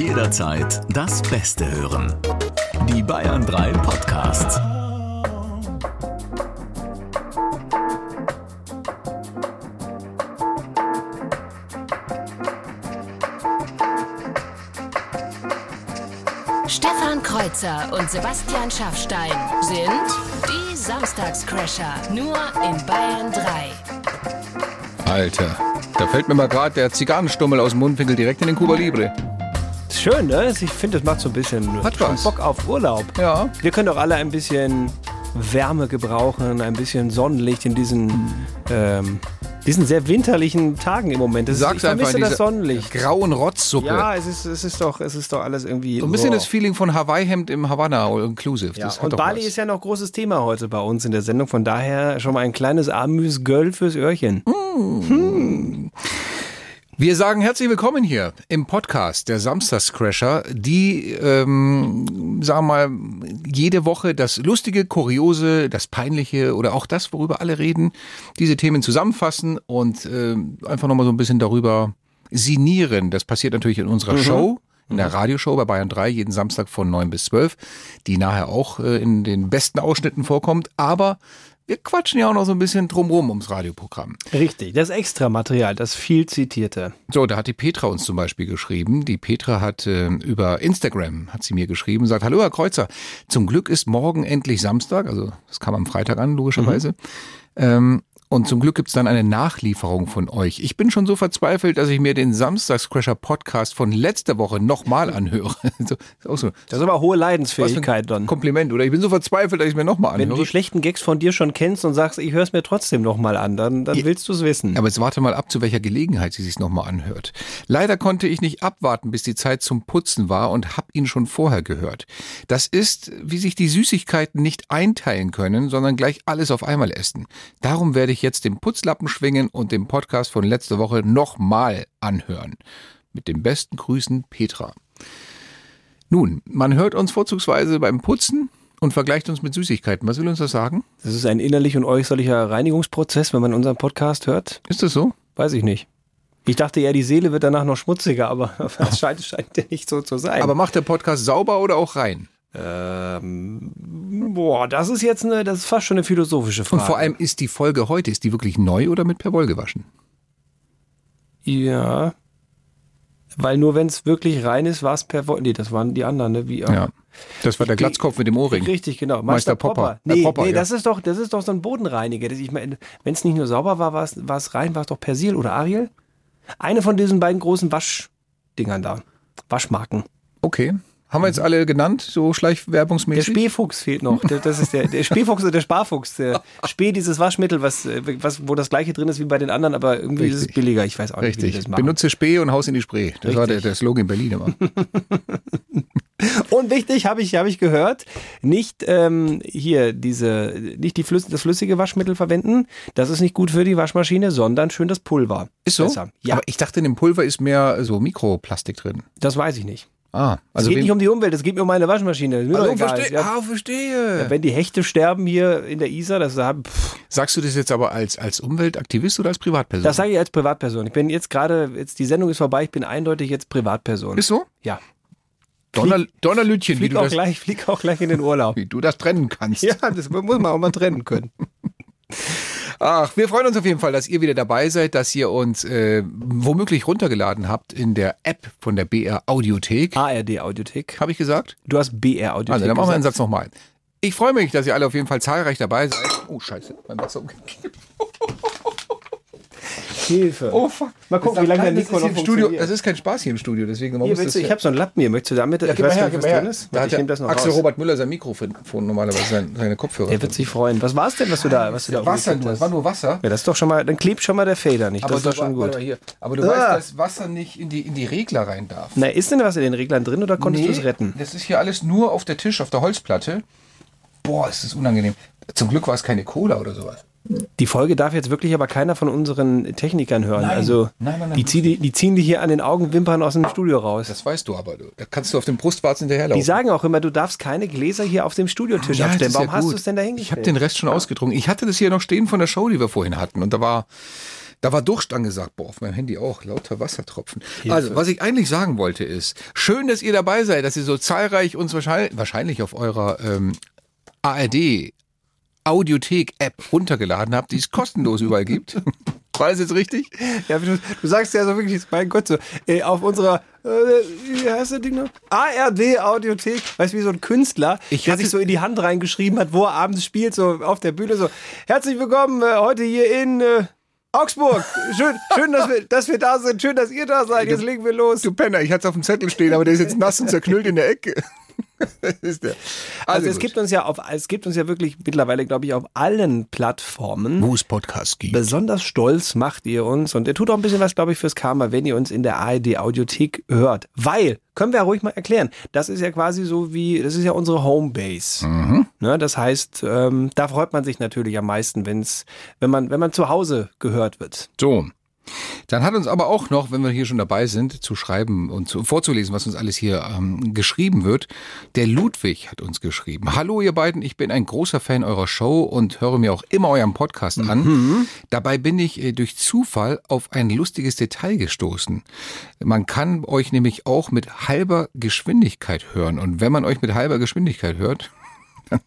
Jederzeit das Beste hören. Die Bayern 3 Podcasts. Stefan Kreuzer und Sebastian Schaffstein sind die Samstagscrasher. Nur in Bayern 3. Alter, da fällt mir mal gerade der Zigarrenstummel aus dem Mundwinkel direkt in den Cuba Libre. Schön, ne? Ich finde, das macht so ein bisschen Hat schon was. Bock auf Urlaub. Ja. Wir können doch alle ein bisschen Wärme gebrauchen, ein bisschen Sonnenlicht in diesen, ähm, diesen sehr winterlichen Tagen im Moment. Das ist, Sag's ich vermisse einfach in das Sonnenlicht. grauen Rotzsuppe. Ja, es ist, es ist doch, es ist doch alles irgendwie. so ein bisschen boah. das Feeling von Hawaii-Hemd im Havanna All Inclusive. Ja, und Bali was. ist ja noch großes Thema heute bei uns in der Sendung. Von daher schon mal ein kleines Amüs-Göll fürs Öhrchen. Wir sagen herzlich willkommen hier im Podcast der Samstagscrasher, die, ähm, sagen wir mal, jede Woche das Lustige, Kuriose, das Peinliche oder auch das, worüber alle reden, diese Themen zusammenfassen und ähm, einfach nochmal so ein bisschen darüber sinnieren. Das passiert natürlich in unserer Show. In der Radioshow bei Bayern 3 jeden Samstag von 9 bis 12, die nachher auch äh, in den besten Ausschnitten vorkommt. Aber wir quatschen ja auch noch so ein bisschen drumrum ums Radioprogramm. Richtig, das Extramaterial, das viel zitierte. So, da hat die Petra uns zum Beispiel geschrieben. Die Petra hat äh, über Instagram, hat sie mir geschrieben, sagt, hallo Herr Kreuzer, zum Glück ist morgen endlich Samstag, also das kam am Freitag an, logischerweise. Ähm, und zum Glück gibt's dann eine Nachlieferung von euch. Ich bin schon so verzweifelt, dass ich mir den Samstagscrasher Podcast von letzter Woche nochmal anhöre. so, ist so. Das ist aber hohe Leidensfähigkeit dann. Kompliment, oder? Ich bin so verzweifelt, dass ich mir nochmal Wenn du anhöre. die schlechten Gags von dir schon kennst und sagst, ich höre es mir trotzdem nochmal an, dann, dann willst du es wissen. Aber jetzt warte mal ab, zu welcher Gelegenheit sie sich nochmal anhört. Leider konnte ich nicht abwarten, bis die Zeit zum Putzen war und hab ihn schon vorher gehört. Das ist, wie sich die Süßigkeiten nicht einteilen können, sondern gleich alles auf einmal essen. Darum werde ich jetzt den Putzlappen schwingen und den Podcast von letzter Woche nochmal anhören. Mit den besten Grüßen, Petra. Nun, man hört uns vorzugsweise beim Putzen und vergleicht uns mit Süßigkeiten. Was will uns das sagen? Das ist ein innerlich und äußerlicher Reinigungsprozess, wenn man unseren Podcast hört. Ist das so? Weiß ich nicht. Ich dachte ja, die Seele wird danach noch schmutziger, aber das scheint, scheint ja nicht so zu sein. Aber macht der Podcast sauber oder auch rein? Ähm, boah, das ist jetzt eine, das ist fast schon eine philosophische Frage. Und vor allem ist die Folge heute, ist die wirklich neu oder mit Perwoll gewaschen? Ja. Weil nur wenn es wirklich rein ist, war es per Wo Nee, das waren die anderen, ne? Wie, Ja. Das war der Glatzkopf mit dem Ohrring. Richtig, genau. Meister Popper. Äh, Nee, Popper, nee ja. das ist doch, das ist doch so ein Bodenreiniger. Ich meine, wenn es nicht nur sauber war, war es rein, war es doch Persil oder Ariel? Eine von diesen beiden großen Waschdingern da. Waschmarken. Okay. Haben wir jetzt alle genannt, so Der schleichwerbungsmäßig? Spähfuchs fehlt noch. Der- Das ist der, der Spähfuchs oder der Sparfuchs. Der Spee, dieses Waschmittel, was, was, wo das gleiche drin ist wie bei den anderen, aber irgendwie ist es Richtig. billiger. Ich weiß auch nicht, wie Richtig. das machen. Benutze Spee und Haus in die Spree. Das war der, Richtig. der Slogan in Berlin immer. Und wichtig, habe ich, habe ich gehört, nicht ähm, hier diese, nicht die Flüss, das flüssige Waschmittel verwenden. Das ist nicht gut für die Waschmaschine, sondern schön das Pulver. Ist so? Besser. Ja, Aber ich dachte, in dem Pulver ist mehr so Mikroplastik drin. das weiß ich nicht. Ah, Es also geht wen- nicht um die Umwelt, es geht mir um meine Waschmaschine. Mir also verstehe. Ja, Ah, verstehe. wenn die Hechte sterben hier in der Isar, das, haben- Sagst du das jetzt aber als, als Umweltaktivist oder als Privatperson? das sage ich als Privatperson. Ich bin jetzt gerade, jetzt die Sendung ist vorbei, ich bin eindeutig jetzt Privatperson. ist so? ja. Donner, Donnerlütchen, wie Flieg du, auch das, gleich, flieg auch gleich in den Urlaub. wie du das trennen kannst. ja, das muss man auch mal trennen können. Ach, wir freuen uns auf jeden Fall, dass ihr wieder dabei seid, dass ihr uns äh, womöglich runtergeladen habt in der App von der BR Audiothek. ARD Audiothek. Habe ich gesagt? Du hast BR Audiothek. Also, dann machen wir den gesagt. Satz nochmal. Ich freue mich, dass ihr alle auf jeden Fall zahlreich dabei seid. Oh, scheiße, mein Wasser umgekippt. Hilfe. Oh, fuck. Mal gucken, wie lange der Nico das ist noch Studio. funktioniert. Das ist kein Spaß hier im Studio, deswegen Hier, muss willst das du, ich habe so einen Lappen hier. Möchtest du damit? ja, ich weiß her, nicht, was drin ist. Da ich nehme das noch Axel raus. Robert Müller sein Mikrofon normalerweise seine, seine Kopfhörer. Der wird sich freuen. Was war es denn, was du da, was du da Wasser, es war nur Wasser. Ja, das ist doch schon mal, dann klebt schon mal der Fader nicht. Aber das ist doch du, schon gut. Aber du Ah. weißt, dass Wasser nicht in die, in die Regler rein darf. Na, ist denn was in den Reglern drin oder konntest du es Nee, retten? Das ist hier alles nur auf der Tisch, auf der Holzplatte. Boah, ist das unangenehm. Zum Glück war es keine Cola oder sowas. Die Folge darf jetzt wirklich aber keiner von unseren Technikern hören. Nein. Also, Nein, nein, die, ziehen die, die ziehen die hier an den Augenwimpern aus dem Studio raus. Das weißt du aber. Du. Da kannst du auf dem Brustwarzen Die hinterherlaufen. sagen auch immer, du darfst keine Gläser hier auf dem Studiotisch Ja, das abstellen. Warum ja hast du es denn da Ich habe hingestellt? den Rest schon ausgetrunken. Ich hatte das hier noch stehen von der Show, die wir vorhin hatten. Und da war Da war Durst angesagt. Boah, auf meinem Handy auch. Lauter Wassertropfen. Also, was ich eigentlich sagen wollte ist, schön, dass ihr dabei seid, dass ihr so zahlreich uns wahrscheinlich, wahrscheinlich auf eurer ähm, ARD Audiothek-App runtergeladen habt, die es kostenlos überall gibt. War das jetzt richtig? Ja, du, du sagst ja so wirklich, mein Gott, so, ey, auf unserer, äh, wie heißt das Ding noch? ARD-Audiothek, weißt du, wie so ein Künstler, Ich der sich so in die Hand reingeschrieben hat, wo er abends spielt, so auf der Bühne, so, herzlich willkommen äh, heute hier in äh, Augsburg. Schön, schön dass, wir, dass wir da sind, schön, dass ihr da seid, jetzt legen wir los. Du Penner, ich hatte es auf dem Zettel stehen, aber der ist jetzt nass und zerknüllt in der Ecke. Der. Also, es gibt uns ja auf, es gibt uns ja wirklich mittlerweile, glaube ich, auf allen Plattformen. wo es Podcasts gibt. Besonders stolz macht ihr uns und ihr tut auch ein bisschen was, glaube ich, fürs Karma, wenn ihr uns in der ARD Audiothek hört. Weil, können wir ja ruhig mal erklären, das ist ja quasi so wie, das ist ja unsere Homebase. Ne, das heißt, ähm, da freut man sich natürlich am meisten, wenn's, wenn man, wenn man zu Hause gehört wird. So. Dann hat uns aber auch noch, wenn wir hier schon dabei sind, zu schreiben und zu, vorzulesen, was uns alles hier ähm, geschrieben wird, der Ludwig hat uns geschrieben. Hallo ihr beiden, ich bin ein großer Fan eurer Show und höre mir auch immer euren Podcast an. Dabei bin ich äh, durch Zufall auf ein lustiges Detail gestoßen. Man kann euch nämlich auch mit halber Geschwindigkeit hören. Und wenn man euch mit halber Geschwindigkeit hört,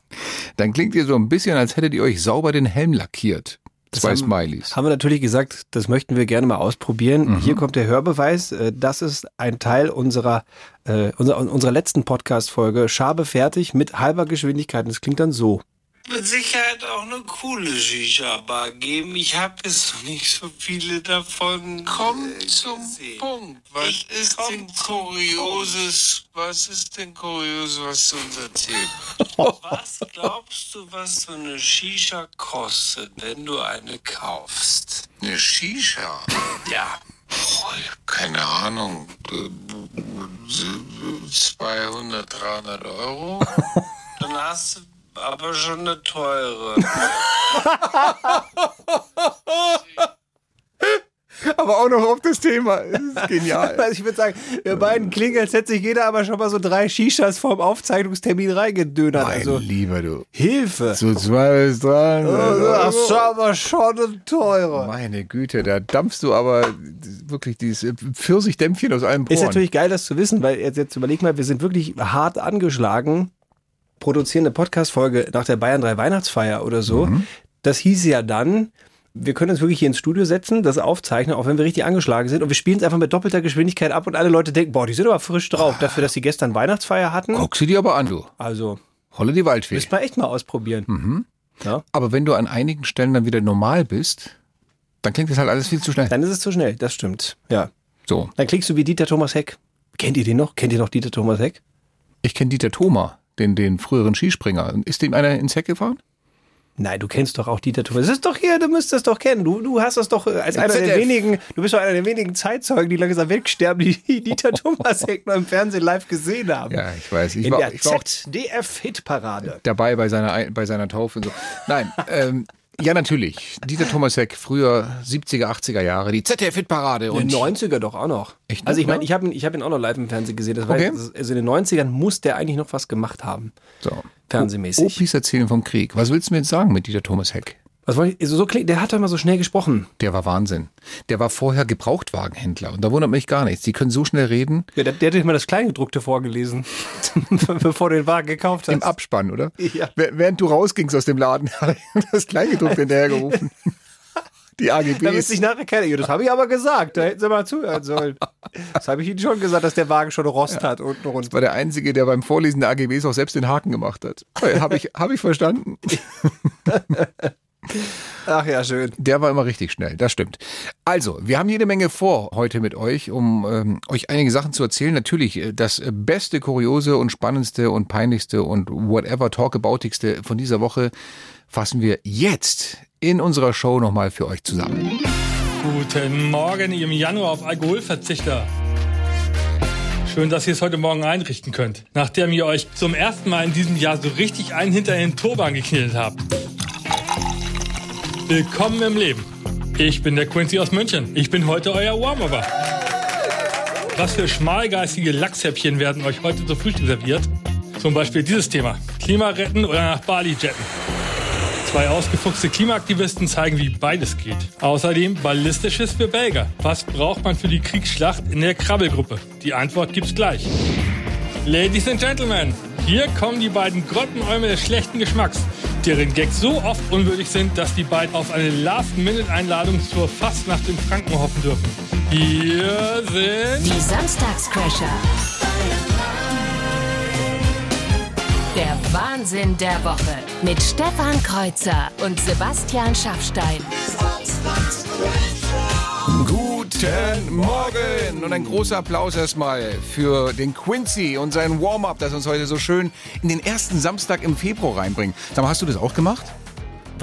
dann klingt ihr so ein bisschen, als hättet ihr euch sauber den Helm lackiert. Zwei haben- Smileys. Haben wir natürlich gesagt, das möchten wir gerne mal ausprobieren. Mhm. Hier kommt der Hörbeweis. Äh, Das ist ein Teil unserer, äh, unserer, unserer letzten Podcast-Folge. Schabe fertig mit halber Geschwindigkeit. Und es klingt dann so. Mit Sicherheit auch eine coole Shisha-Bar geben. Ich habe jetzt noch nicht so viele davon. Komm zum Punkt. Was ist denn Kurioses? Was ist denn Kurioses, was du uns erzählst? was glaubst du, was so eine Shisha kostet, wenn du eine kaufst? Eine Shisha? Ja. Boah, keine Ahnung. 200, 300 Euro? Dann hast du aber schon eine teure. Aber auch noch auf das Thema. Das ist genial. Also ich würde sagen, wir beiden klingen, als hätte sich jeder aber schon mal so drei Shishas vorm Aufzeichnungstermin reingedönert. mein Also Lieber, du. Hilfe. So zwei bis drei. Das ist aber schon eine teure. Meine Güte, da dampfst du aber wirklich dieses Pfirsichdämpfchen aus allen Poren. Ist natürlich geil, das zu wissen, weil jetzt, jetzt überleg mal, wir sind wirklich hart angeschlagen, produzieren eine Podcast-Folge nach der Bayern 3 Weihnachtsfeier oder so. Das hieß ja dann, wir können uns wirklich hier ins Studio setzen, das aufzeichnen, auch wenn wir richtig angeschlagen sind und wir spielen es einfach mit doppelter Geschwindigkeit ab und alle Leute denken, boah, die sind aber frisch drauf, dafür, dass sie gestern Weihnachtsfeier hatten. Guck sie dir aber an, du. Also, Holle die Waldfee. müssen wir echt mal ausprobieren. Ja, Aber wenn du an einigen Stellen dann wieder normal bist, dann klingt das halt alles viel zu schnell. dann ist es zu schnell, das stimmt. Ja. So, Dann klingst du wie Dieter Thomas Heck. Kennt ihr den noch? Kennt ihr noch Dieter Thomas Heck? ich kenne Dieter Thoma, den, den früheren Skispringer. Ist dem einer ins Heck gefahren? Nein, du kennst doch auch Dieter Thomas. Das ist doch hier, du müsstest das doch kennen. Du, du hast das doch äh, als einer der wenigen, du bist doch einer der wenigen Zeitzeugen, die langsam wegsterben, die Dieter Thomas Heck noch im Fernsehen live gesehen haben. Ja, ich weiß. Ich In war, der ich ZDF-Hitparade. dabei bei seiner, Ein- bei seiner Taufe und so. Nein, ähm, ja, natürlich. Dieter Thomas Heck, früher 70er, 80er Jahre, die ZDF-Hitparade. In Und den 90er doch auch noch. Echt also ich meine, ja? ich habe ihn, ich hab ihn auch noch live im Fernsehen gesehen. Das war, Okay. das- also in den 90ern muss der eigentlich noch was gemacht haben. so. Fernsehmäßig. Opis erzählen vom Krieg. Was willst du mir jetzt sagen mit Dieter Thomas Heck? Was wollte ich, so klingt, der hat doch immer so schnell gesprochen. Der war Wahnsinn. Der war vorher Gebrauchtwagenhändler und da wundert mich gar nichts. Die können so schnell reden. Ja, der, der hat immer das Kleingedruckte vorgelesen, bevor du den Wagen gekauft hast. Im Abspann, oder? Ja. Wäh- Während du rausgingst aus dem Laden, hat er das Kleingedruckte hinterhergerufen. Die Damit AGBs. sich nachher keiner. Ja, das habe ich aber gesagt. Da hätten sie mal zuhören sollen. Das habe ich Ihnen schon gesagt, dass der Wagen schon Rost hat unten rund. war der Einzige, der beim Vorlesen der AGBs auch selbst den Haken gemacht hat. Habe ich, hab ich verstanden. Ach ja, schön. Der war immer richtig schnell, das stimmt. Also, wir haben jede Menge vor heute mit euch, um ähm, euch einige Sachen zu erzählen. Natürlich äh, das beste, kuriose und spannendste und peinlichste und whatever talkaboutigste von dieser Woche fassen wir jetzt in unserer Show nochmal für euch zusammen. Guten Morgen, ihr im Januar auf Alkoholverzichter. Schön, dass ihr es heute Morgen einrichten könnt, nachdem ihr euch zum ersten Mal in diesem Jahr so richtig einen hinter den Turban geknillt habt. Willkommen im Leben. Ich bin der Quincy aus München. Ich bin heute euer Warm-Upper. Was für schmalgeistige Lachshäppchen werden euch heute zu Frühstück serviert? Zum Beispiel dieses Thema. Klima retten oder nach Bali jetten? Zwei ausgefuchste Klimaaktivisten zeigen, wie beides geht. Außerdem Ballistisches für Belger. Was braucht man für die Kriegsschlacht in der Krabbelgruppe? Die Antwort gibt's gleich. Ladies and Gentlemen, hier kommen die beiden Grottenäume des schlechten Geschmacks, deren Gags so oft unwürdig sind, dass die beiden auf eine Last-Minute-Einladung zur Fastnacht in Franken hoffen dürfen. Hier sind Die Samstagscrasher. Der Wahnsinn der Woche mit Stefan Kreuzer und Sebastian Schaffstein. Guten Morgen und ein großer Applaus erstmal für den Quincy und sein Warm-up, das uns heute so schön in den ersten Samstag im Februar reinbringt. Sag mal, hast du das auch gemacht?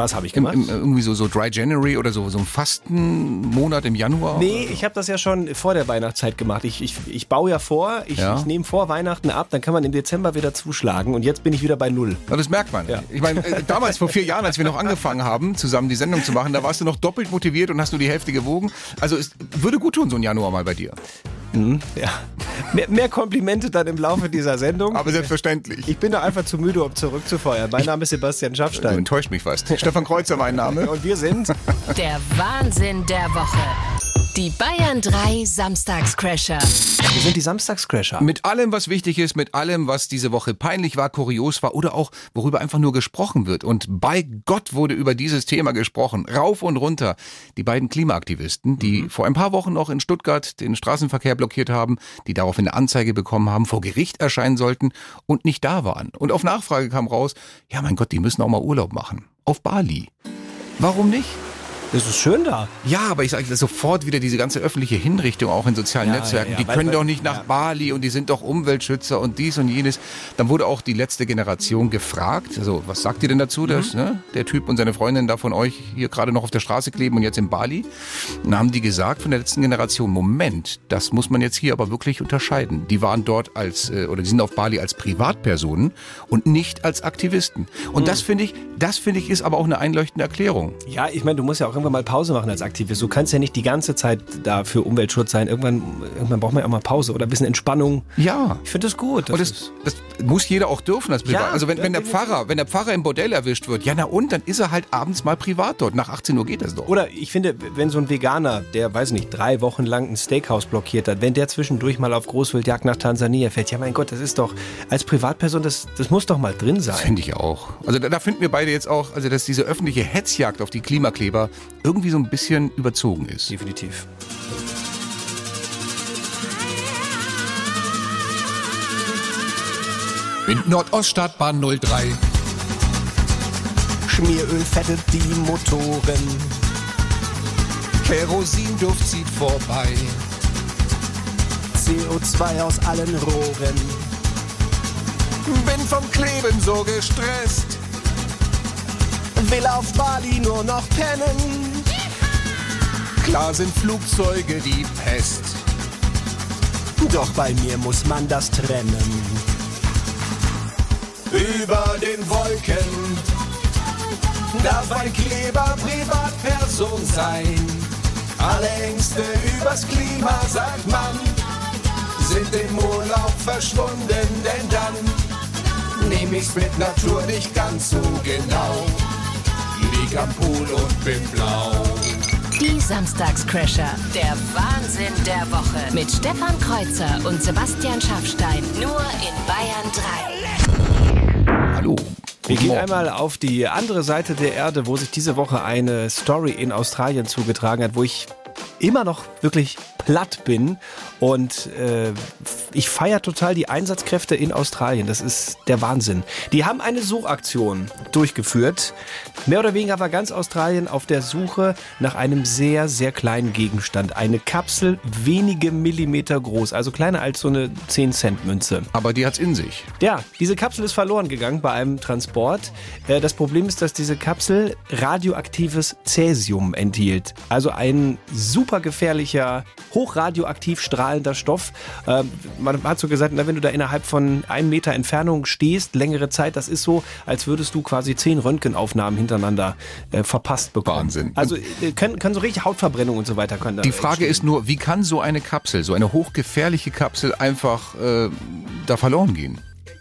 Was habe ich Im, gemacht? im, irgendwie so, so Dry January oder so, so ein Fastenmonat im Januar? Nee, ich habe das ja schon vor der Weihnachtszeit gemacht. Ich, ich, ich baue ja vor, ich, Ja. ich nehme vor Weihnachten ab, dann kann man im Dezember wieder zuschlagen und jetzt bin ich wieder bei Null. Ja, das merkt man. Ja. Ich meine, äh, damals vor vier Jahren, als wir noch angefangen haben, zusammen die Sendung zu machen, da warst du noch doppelt motiviert und hast nur die Hälfte gewogen. Also es würde gut tun, so ein Januar mal bei dir. Ja. Mehr, mehr Komplimente dann im Laufe dieser Sendung. Aber selbstverständlich. ich bin da einfach zu müde, um zurückzufeuern. Mein Name ist Sebastian Du Schaffstein. enttäuscht mich fast. Stefan Kreuzer, mein Name. Und wir sind Der Wahnsinn der Woche. Die Bayern 3 Samstagscrasher. wir sind die Samstagscrasher. Mit allem, was wichtig ist, mit allem, was diese Woche peinlich war, kurios war oder auch worüber einfach nur gesprochen wird. Und bei Gott wurde über dieses Thema gesprochen. Rauf und runter. Die beiden Klimaaktivisten, die vor ein paar Wochen noch in Stuttgart den Straßenverkehr blockiert haben, die daraufhin eine Anzeige bekommen haben, vor Gericht erscheinen sollten und nicht da waren. Und auf Nachfrage kam raus, ja mein Gott, die müssen auch mal Urlaub machen. Auf Bali. Warum nicht? Das ist schön da. Ja, aber ich sage sofort wieder diese ganze öffentliche Hinrichtung auch in sozialen Ja, Netzwerken. ja, ja, die weil- können weil- doch nicht nach. Bali und die sind doch Umweltschützer und dies und jenes. Dann wurde auch die letzte Generation gefragt. Also was sagt ihr denn dazu, dass Mhm. ne, der Typ und seine Freundin da von euch hier gerade noch auf der Straße kleben und jetzt in Bali? Dann haben die gesagt von der letzten Generation, Moment, das muss man jetzt hier aber wirklich unterscheiden. Die waren dort als, äh, oder die sind auf Bali als Privatpersonen und nicht als Aktivisten. Und Mhm. das finde ich, das finde ich ist aber auch eine einleuchtende Erklärung. Ja, ich meine, du musst ja auch irgendwann mal Pause machen als Aktivist. Du kannst ja nicht die ganze Zeit da für Umweltschutz sein. Irgendwann, irgendwann braucht man ja auch mal Pause oder ein bisschen Entspannung. Ja. Ich finde das gut. Das das, das muss jeder auch dürfen als Privat. Ja, also wenn, wenn der. Pfarrer, wenn der Pfarrer im Bordell erwischt wird, ja na und, dann ist er halt abends mal privat dort. Nach 18 Uhr geht das doch. oder ich finde, wenn so ein Veganer, der, weiß nicht, drei Wochen lang ein Steakhouse blockiert hat, wenn der zwischendurch mal auf Großwildjagd nach Tansania fährt, ja mein Gott, das ist doch, als Privatperson, das, das muss doch mal drin sein. Finde ich auch. Also da, da finden wir beide jetzt auch, also dass diese öffentliche Hetzjagd auf die Klimakleber irgendwie so ein bisschen überzogen ist. Definitiv. Mit Nordoststartbahn 03. Schmieröl fettet die Motoren. Kerosinduft zieht vorbei. CO2 aus allen Rohren. Bin vom Kleben so gestresst. Will auf Bali nur noch pennen. Klar sind Flugzeuge die Pest. Doch bei mir muss man das trennen. Über den Wolken darf ein Kleber Privatperson sein. Alle Ängste übers Klima, sagt man, sind im Urlaub verschwunden, denn dann nehm ich's mit Natur nicht ganz so genau. Lieg am Pool und bin blau. Die Samstagscrasher. Der Wahnsinn der Woche mit Stefan Kreuzer und Sebastian Schaffstein. Nur in Bayern 3. Hallo. Wir gehen einmal auf die andere Seite der Erde, wo sich diese Woche eine Story in Australien zugetragen hat, wo ich immer noch wirklich platt bin und äh, ich feiere total die Einsatzkräfte in Australien. Das ist der Wahnsinn. Die haben eine Suchaktion durchgeführt. Mehr oder weniger war ganz Australien auf der Suche nach einem sehr, sehr kleinen Gegenstand. Eine Kapsel wenige Millimeter groß, also kleiner als so eine 10-Cent-Münze. Aber die hat's in sich. Ja, diese Kapsel ist verloren gegangen bei einem Transport. Äh, Das Problem ist, dass diese Kapsel radioaktives Cäsium enthielt. Also ein super gefährlicher, hochradioaktiv strahlender Stoff. Ähm, Man hat so gesagt, na, wenn du da innerhalb von einem Meter Entfernung stehst, längere Zeit, das ist so, als würdest du quasi zehn Röntgenaufnahmen hintereinander äh, verpasst bekommen. Wahnsinn. Also äh, können, können so richtig Hautverbrennung und so weiter können Die Frage entstehen. ist nur, wie kann so eine Kapsel, so eine hochgefährliche Kapsel einfach äh, da verloren gehen?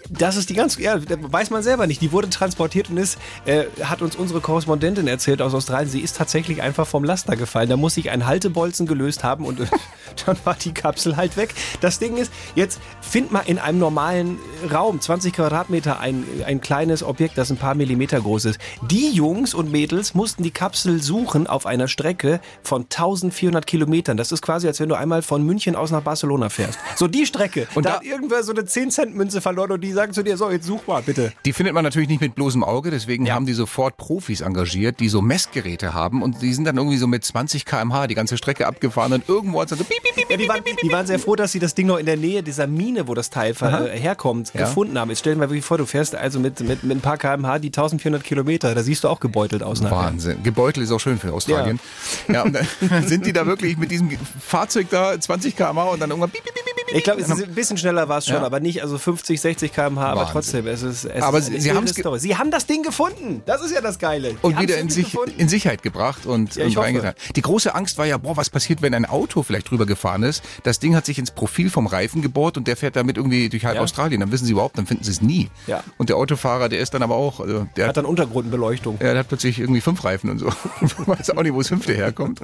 Das ist die ganz, ja, weiß man selber nicht. Die wurde transportiert und ist, äh, hat uns unsere Korrespondentin erzählt aus Australien, sie ist tatsächlich einfach vom Laster gefallen. Da muss sich ein Haltebolzen gelöst haben und äh, dann war die Kapsel halt weg. Das Ding ist, jetzt find mal in einem normalen Raum, 20 Quadratmeter, ein, ein kleines Objekt, das ein paar Millimeter groß ist. Die Jungs und Mädels mussten die Kapsel suchen auf einer Strecke von 1400 Kilometern. Das ist quasi, als wenn du einmal von München aus nach Barcelona fährst. So die Strecke. Und da, da- hat irgendwer so eine 10-Cent-Münze verloren und die sagen zu dir, so, jetzt such mal, bitte. Die findet man natürlich nicht mit bloßem Auge, deswegen haben die sofort Profis engagiert, die so Messgeräte haben und die sind dann irgendwie so mit 20 km/h die ganze Strecke abgefahren und irgendwo hat es dann so piep, piep, piep, Ja, die, waren, die waren sehr froh, dass sie das Ding noch in der Nähe dieser Mine, wo das Teil ver- äh, herkommt, Ja. gefunden haben. Jetzt stell dir mal wirklich vor, du fährst also mit, mit, mit ein paar kmh die 1400 Kilometer. Da siehst du auch gebeutelt aus nachher. Wahnsinn. Gebeutel ist auch schön für Australien. Ja, und dann sind die da wirklich mit diesem Fahrzeug da 20 km/h und dann irgendwann piep, piep. Ich glaube, es ist ein bisschen schneller war es schon, Ja. aber nicht also 50, 60 km/h, aber Wahnsinn. trotzdem, es ist, es Aber ist sie- eine sie. Sie haben das Ding gefunden. Das ist ja das Geile. Die und wieder in, sich, in Sicherheit gebracht und, Ja, und reingetan. Die große Angst war ja, boah, was passiert, wenn ein Auto vielleicht drüber gefahren ist? Das Ding hat sich ins Profil vom Reifen gebohrt und der fährt damit irgendwie durch halb Ja. Australien. Dann wissen sie überhaupt, dann finden sie es nie. Ja. Und der Autofahrer, der ist dann aber auch, also, der Hat dann Untergrundbeleuchtung. Ja, der hat plötzlich irgendwie fünf Reifen und so. Weiß auch nicht, wo das fünfte herkommt.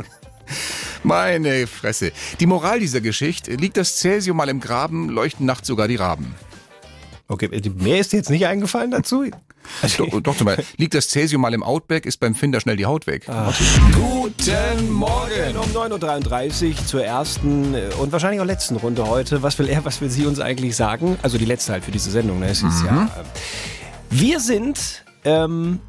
Meine Fresse. Die Moral dieser Geschichte, liegt das Cäsium mal im Graben, leuchten nachts sogar die Raben. Okay, mehr ist dir jetzt nicht eingefallen dazu? Doch, doch zum Beispiel, liegt das Cäsium mal im Outback, ist beim Finder schnell die Haut weg. Guten Morgen um 9.33 Uhr zur ersten äh, und wahrscheinlich auch letzten Runde heute. Was will er, was will sie uns eigentlich sagen? Also die letzte halt für diese Sendung. Ne? Es ist ja, äh, wir sind ähm,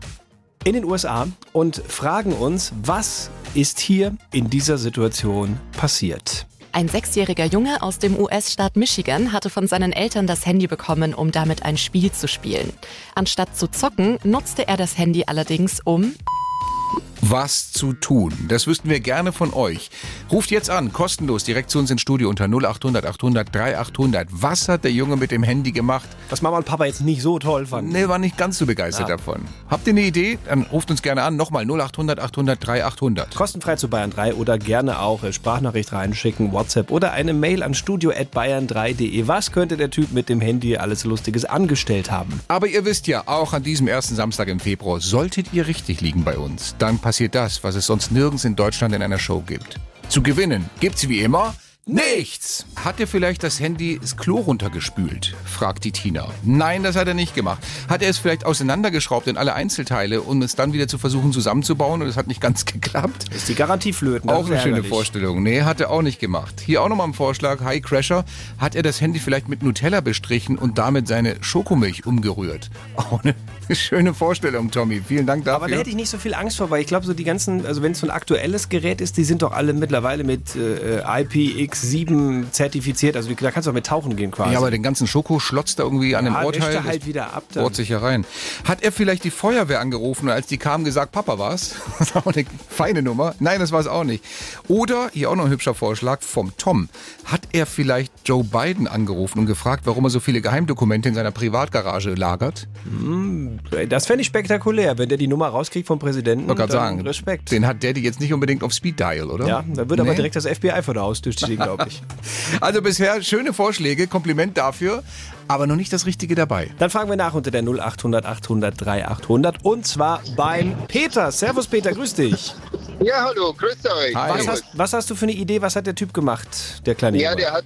in den USA und fragen uns, was ist hier in dieser Situation passiert? Ein sechsjähriger Junge aus dem US-Staat Michigan hatte von seinen Eltern das Handy bekommen, um damit ein Spiel zu spielen. Anstatt zu zocken, nutzte er das Handy allerdings, um Was zu tun? Das wüssten wir gerne von euch. Ruft jetzt an, kostenlos, direkt zu uns ins Studio unter 0800 800 3800. Was hat der Junge mit dem Handy gemacht? Was Mama und Papa jetzt nicht so toll fanden. Nee, war nicht ganz so begeistert Ja. davon. Habt ihr eine Idee? Dann ruft uns gerne an. Nochmal 0800 800 3800. Kostenfrei zu Bayern 3 oder gerne auch Sprachnachricht reinschicken, WhatsApp oder eine Mail an studio.bayern3.de. Was könnte der Typ mit dem Handy alles Lustiges angestellt haben? Aber ihr wisst ja, auch an diesem ersten Samstag im Februar solltet ihr richtig liegen bei uns. Dann passiert das, was es sonst nirgends in Deutschland in einer Show gibt. Zu gewinnen gibt's wie immer nichts. Hat er vielleicht das Handy das Klo runtergespült? fragt die Tina. Nein, das hat er nicht gemacht. Hat er es vielleicht auseinandergeschraubt in alle Einzelteile, um es dann wieder zu versuchen zusammenzubauen und es hat nicht ganz geklappt? Ist die Garantie flöten. Auch eine schöne. Vorstellung. Nee, hat er auch nicht gemacht. Hier auch nochmal ein Vorschlag. Hi Crasher. Hat er das Handy vielleicht mit Nutella bestrichen und damit seine Schokomilch umgerührt? Auch eine schöne Vorstellung, Tommy. Vielen Dank dafür. Aber da hätte ich nicht so viel Angst vor, weil ich glaube, so die ganzen, also wenn es so ein aktuelles Gerät ist, die sind doch alle mittlerweile mit äh, IPX7 zertifiziert. Also da kannst du auch mit tauchen gehen quasi. ja, aber den ganzen Schokoschlotz da irgendwie an dem Urteil. halt wieder ab dann. bohrt sich ja rein. Hat er vielleicht die Feuerwehr angerufen und als die kamen gesagt, Papa war's? Das ist auch eine feine Nummer. Nein, das war es auch nicht. Oder, hier auch noch ein hübscher Vorschlag vom Tom. Hat er vielleicht Joe Biden angerufen und gefragt, warum er so viele Geheimdokumente in seiner Privatgarage lagert? Das fände ich spektakulär, wenn der die Nummer rauskriegt vom Präsidenten. Ich wollte gerade dann sagen, Respekt. den hat Daddy jetzt nicht unbedingt auf Speed Dial, oder? ja, da wird aber Nee. direkt das FBI vor der Haustür stehen, glaube ich. Also bisher schöne Vorschläge, Kompliment dafür, aber noch nicht das Richtige dabei. Dann fragen wir nach unter der 0800 800 3800 und zwar beim Peter. Servus Peter, grüß dich. Ja, hallo, grüßt euch. Hi. Was hast, was hast du für eine Idee, was hat der Typ gemacht, der kleine Ja, Junge? der hat,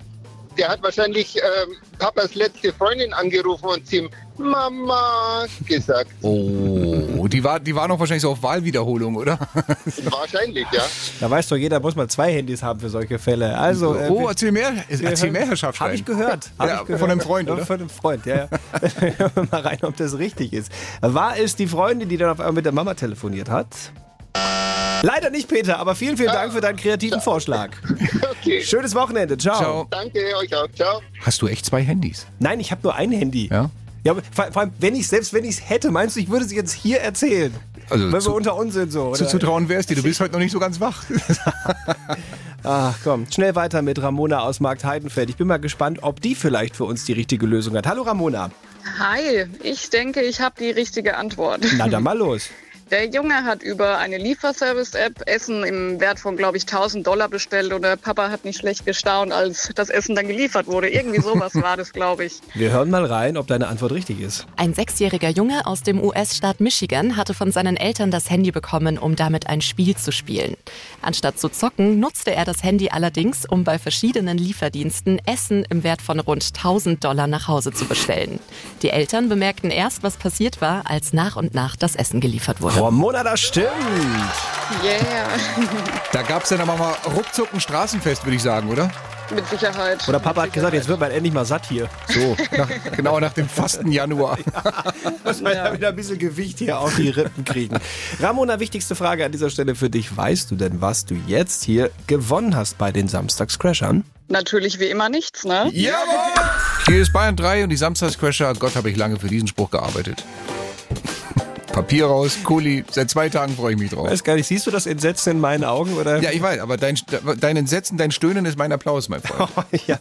der hat wahrscheinlich ähm, Papas letzte Freundin angerufen und sie ihm Mama gesagt. Oh, die war, die war noch wahrscheinlich so auf Wahlwiederholung, oder? Wahrscheinlich, ja. Da weiß doch jeder, muss mal zwei Handys haben für solche Fälle. Also, äh, oh, erzähl mehr, erzähl mehr, Herr Habe Schaffstein. ich gehört. Hab Ja, ich gehört. von einem Freund, oder? Von einem Freund, ja. ja. Hören wir mal rein, ob das richtig ist. War es die Freundin, die dann auf einmal mit der Mama telefoniert hat? Leider nicht, Peter, aber vielen, vielen Dank für deinen kreativen Vorschlag. Okay. Schönes Wochenende. Ciao. Ciao. Danke euch auch. Ciao. Hast du echt zwei Handys? Nein, ich habe nur ein Handy. Ja? Ja, aber vor, vor allem, wenn ich selbst wenn ich es hätte, meinst du, ich würde es jetzt hier erzählen? Also wenn zu- wir unter uns sind so. Zu, Oder? zu trauen wär's dir, du bist heute noch nicht so ganz wach. Ach komm, schnell weiter mit Ramona aus Markt Heidenfeld. Ich bin mal gespannt, ob die vielleicht für uns die richtige Lösung hat. Hallo Ramona. Hi, ich denke, ich habe die richtige Antwort. Na dann mal los. Der Junge hat über eine Lieferservice-App Essen im Wert von, glaube ich, 1000 Dollar bestellt und der Papa hat nicht schlecht gestaunt, als das Essen dann geliefert wurde. Irgendwie sowas war das, glaube ich. Wir hören mal rein, ob deine Antwort richtig ist. Ein sechsjähriger Junge aus dem US-Staat Michigan hatte von seinen Eltern das Handy bekommen, um damit ein Spiel zu spielen. Anstatt zu zocken, nutzte er das Handy allerdings, um bei verschiedenen Lieferdiensten Essen im Wert von rund 1000 Dollar nach Hause zu bestellen. Die Eltern bemerkten erst, was passiert war, als nach und nach das Essen geliefert wurde. Ramona, das stimmt. Yeah, Da gab es dann aber mal ruckzuck ein Straßenfest, würde ich sagen, oder? mit Sicherheit. Oder Papa hat gesagt, jetzt wird man endlich mal satt hier. So, nach, genau nach dem Fasten Januar. Muss man ja wieder ein bisschen Gewicht hier auf die Rippen kriegen. Ramona, wichtigste Frage an dieser Stelle für dich. Weißt du denn, was du jetzt hier gewonnen hast bei den Samstagscrashern? Natürlich wie immer nichts, ne? Jawohl! Hier ist Bayern 3 und die Samstagscrasher. Gott, habe ich lange für diesen Spruch gearbeitet. Papier raus, Kuli. Seit zwei Tagen freue ich mich drauf. Weiß gar nicht, siehst du das Entsetzen in meinen Augen? Oder? Ja, ich weiß, aber dein, dein Entsetzen, dein Stöhnen ist mein Applaus, mein Freund. ja.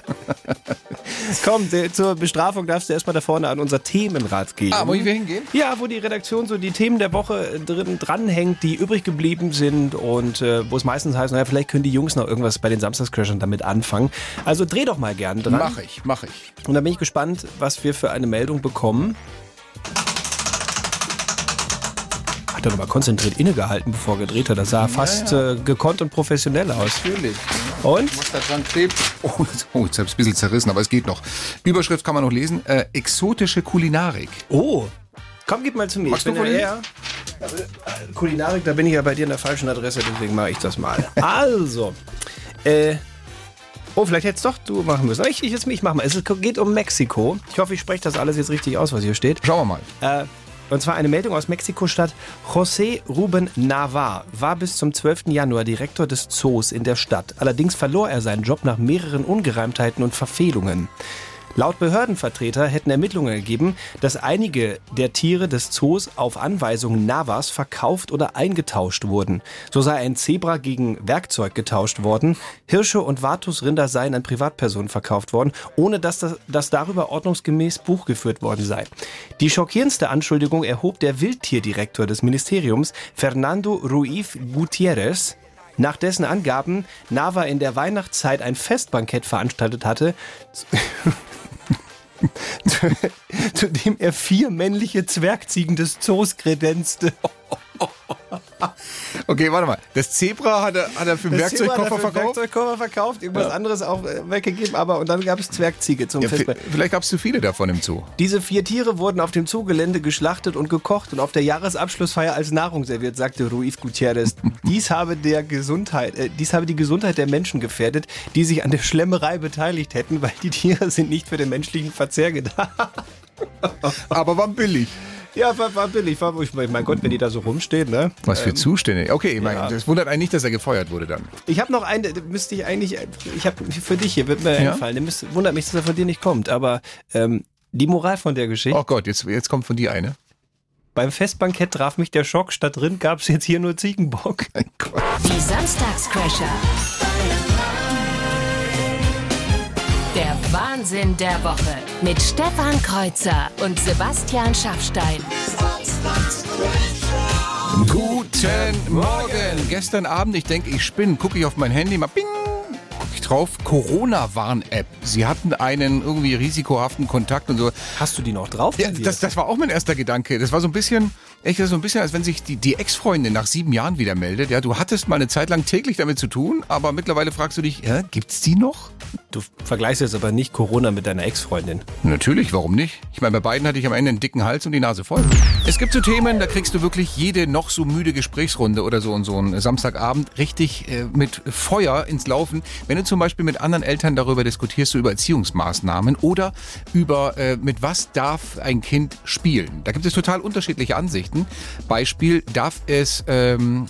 Komm, zur Bestrafung darfst du erstmal da vorne an unser Themenrad gehen. Ah, wo wir hingehen? Ja, wo die Redaktion so die Themen der Woche drin dranhängt, die übrig geblieben sind und äh, wo es meistens heißt, naja, vielleicht können die Jungs noch irgendwas bei den Samstagscrashern damit anfangen. Also dreh doch mal gern dran. Mach ich, mach ich. Und dann bin ich gespannt, was wir für eine Meldung bekommen. Hat er nochmal konzentriert innegehalten, bevor er gedreht hat. Das sah fast Äh, gekonnt und professionell aus. Natürlich. Und? Was da dran klebt. Oh, oh jetzt habe ich ein bisschen zerrissen, aber es geht noch. Überschrift kann man noch lesen. Äh, exotische Kulinarik. Oh, komm, gib mal zu mir. Machst Ich du bin ja, Kulinarik? ja, äh, Kulinarik, da bin ich ja bei dir in der falschen Adresse, deswegen mache ich das mal. Also, äh, oh, vielleicht hättest doch du machen müssen. Aber Ich, ich, ich mach mal. Es geht um Mexiko. Ich hoffe, ich spreche das alles jetzt richtig aus, was hier steht. Schauen wir mal. Äh, und zwar eine Meldung aus Mexiko-Stadt. José Ruben Navar war bis zum 12. Januar Direktor des Zoos in der Stadt. Allerdings verlor er seinen Job nach mehreren Ungereimtheiten und Verfehlungen. Laut Behördenvertreter hätten Ermittlungen ergeben, dass einige der Tiere des Zoos auf Anweisung Navas verkauft oder eingetauscht wurden. So sei ein Zebra gegen Werkzeug getauscht worden, Hirsche und Vartusrinder seien an Privatpersonen verkauft worden, ohne dass, das, dass darüber ordnungsgemäß Buch geführt worden sei. Die schockierendste Anschuldigung erhob der Wildtierdirektor des Ministeriums, Fernando Ruiz Gutierrez, nach dessen Angaben Nava in der Weihnachtszeit ein Festbankett veranstaltet hatte, zu, dem er vier männliche Zwergziegen des Zoos kredenzte. Okay, warte mal. Das Zebra hat er, hat er für einen Das er Werkzeugkoffer für verkauft? Werkzeugkoffer verkauft, irgendwas anderes auch äh, weggegeben, aber und dann gab es Zwergziege zum Ja, Festback. v- vielleicht gab es zu viele davon im Zoo. Diese vier Tiere wurden auf dem Zoogelände geschlachtet und gekocht und auf der Jahresabschlussfeier als Nahrung serviert, sagte Ruiz Gutierrez. Dies habe der Gesundheit, äh, dies habe die Gesundheit der Menschen gefährdet, die sich an der Schlemmerei beteiligt hätten, weil die Tiere sind nicht für den menschlichen Verzehr gedacht. Aber war billig. Ja, war, war billig. War, ich mein Gott, wenn die da so rumstehen, ne? Was für Zustände. Okay, ich meine, ja. das wundert einen nicht, dass er gefeuert wurde dann. Ich habe noch eine, da müsste ich eigentlich, ich habe für dich hier, wird mir Ja? einfallen, der müsste, wundert mich, dass er von dir nicht kommt, aber ähm, die Moral von der Geschichte, Oh Gott, jetzt, jetzt kommt von dir eine. beim Festbankett traf mich der Schock, statt Rind gab es jetzt hier nur Ziegenbock. Die Samstagscrasher. Der Wahnsinn der Woche mit Stefan Kreuzer und Sebastian Schaffstein. Guten Morgen. Gestern Abend, ich denke, ich spinne, gucke ich auf mein Handy, mal bing, gucke ich drauf, Corona-Warn-App. Sie hatten einen irgendwie risikohaften Kontakt und so. Hast du die noch drauf? Ja, das, das war auch mein erster Gedanke. Das war so ein bisschen, echt so ein bisschen, als wenn sich die, die Ex-Freundin nach sieben Jahren wieder meldet. Ja, du hattest mal eine Zeit lang täglich damit zu tun, aber mittlerweile fragst du dich, ja, gibt's die noch? du vergleichst jetzt aber nicht Corona mit deiner Ex-Freundin. Natürlich, warum nicht? Ich meine, bei beiden hatte ich am Ende einen dicken Hals und die Nase voll. Es gibt so Themen, da kriegst du wirklich jede noch so müde Gesprächsrunde oder so und so einen Samstagabend richtig äh, mit Feuer ins Laufen. Wenn du zum Beispiel mit anderen Eltern darüber diskutierst, so über Erziehungsmaßnahmen oder über äh, mit was darf ein Kind spielen. Da gibt es total unterschiedliche Ansichten. Beispiel, darf es ähm,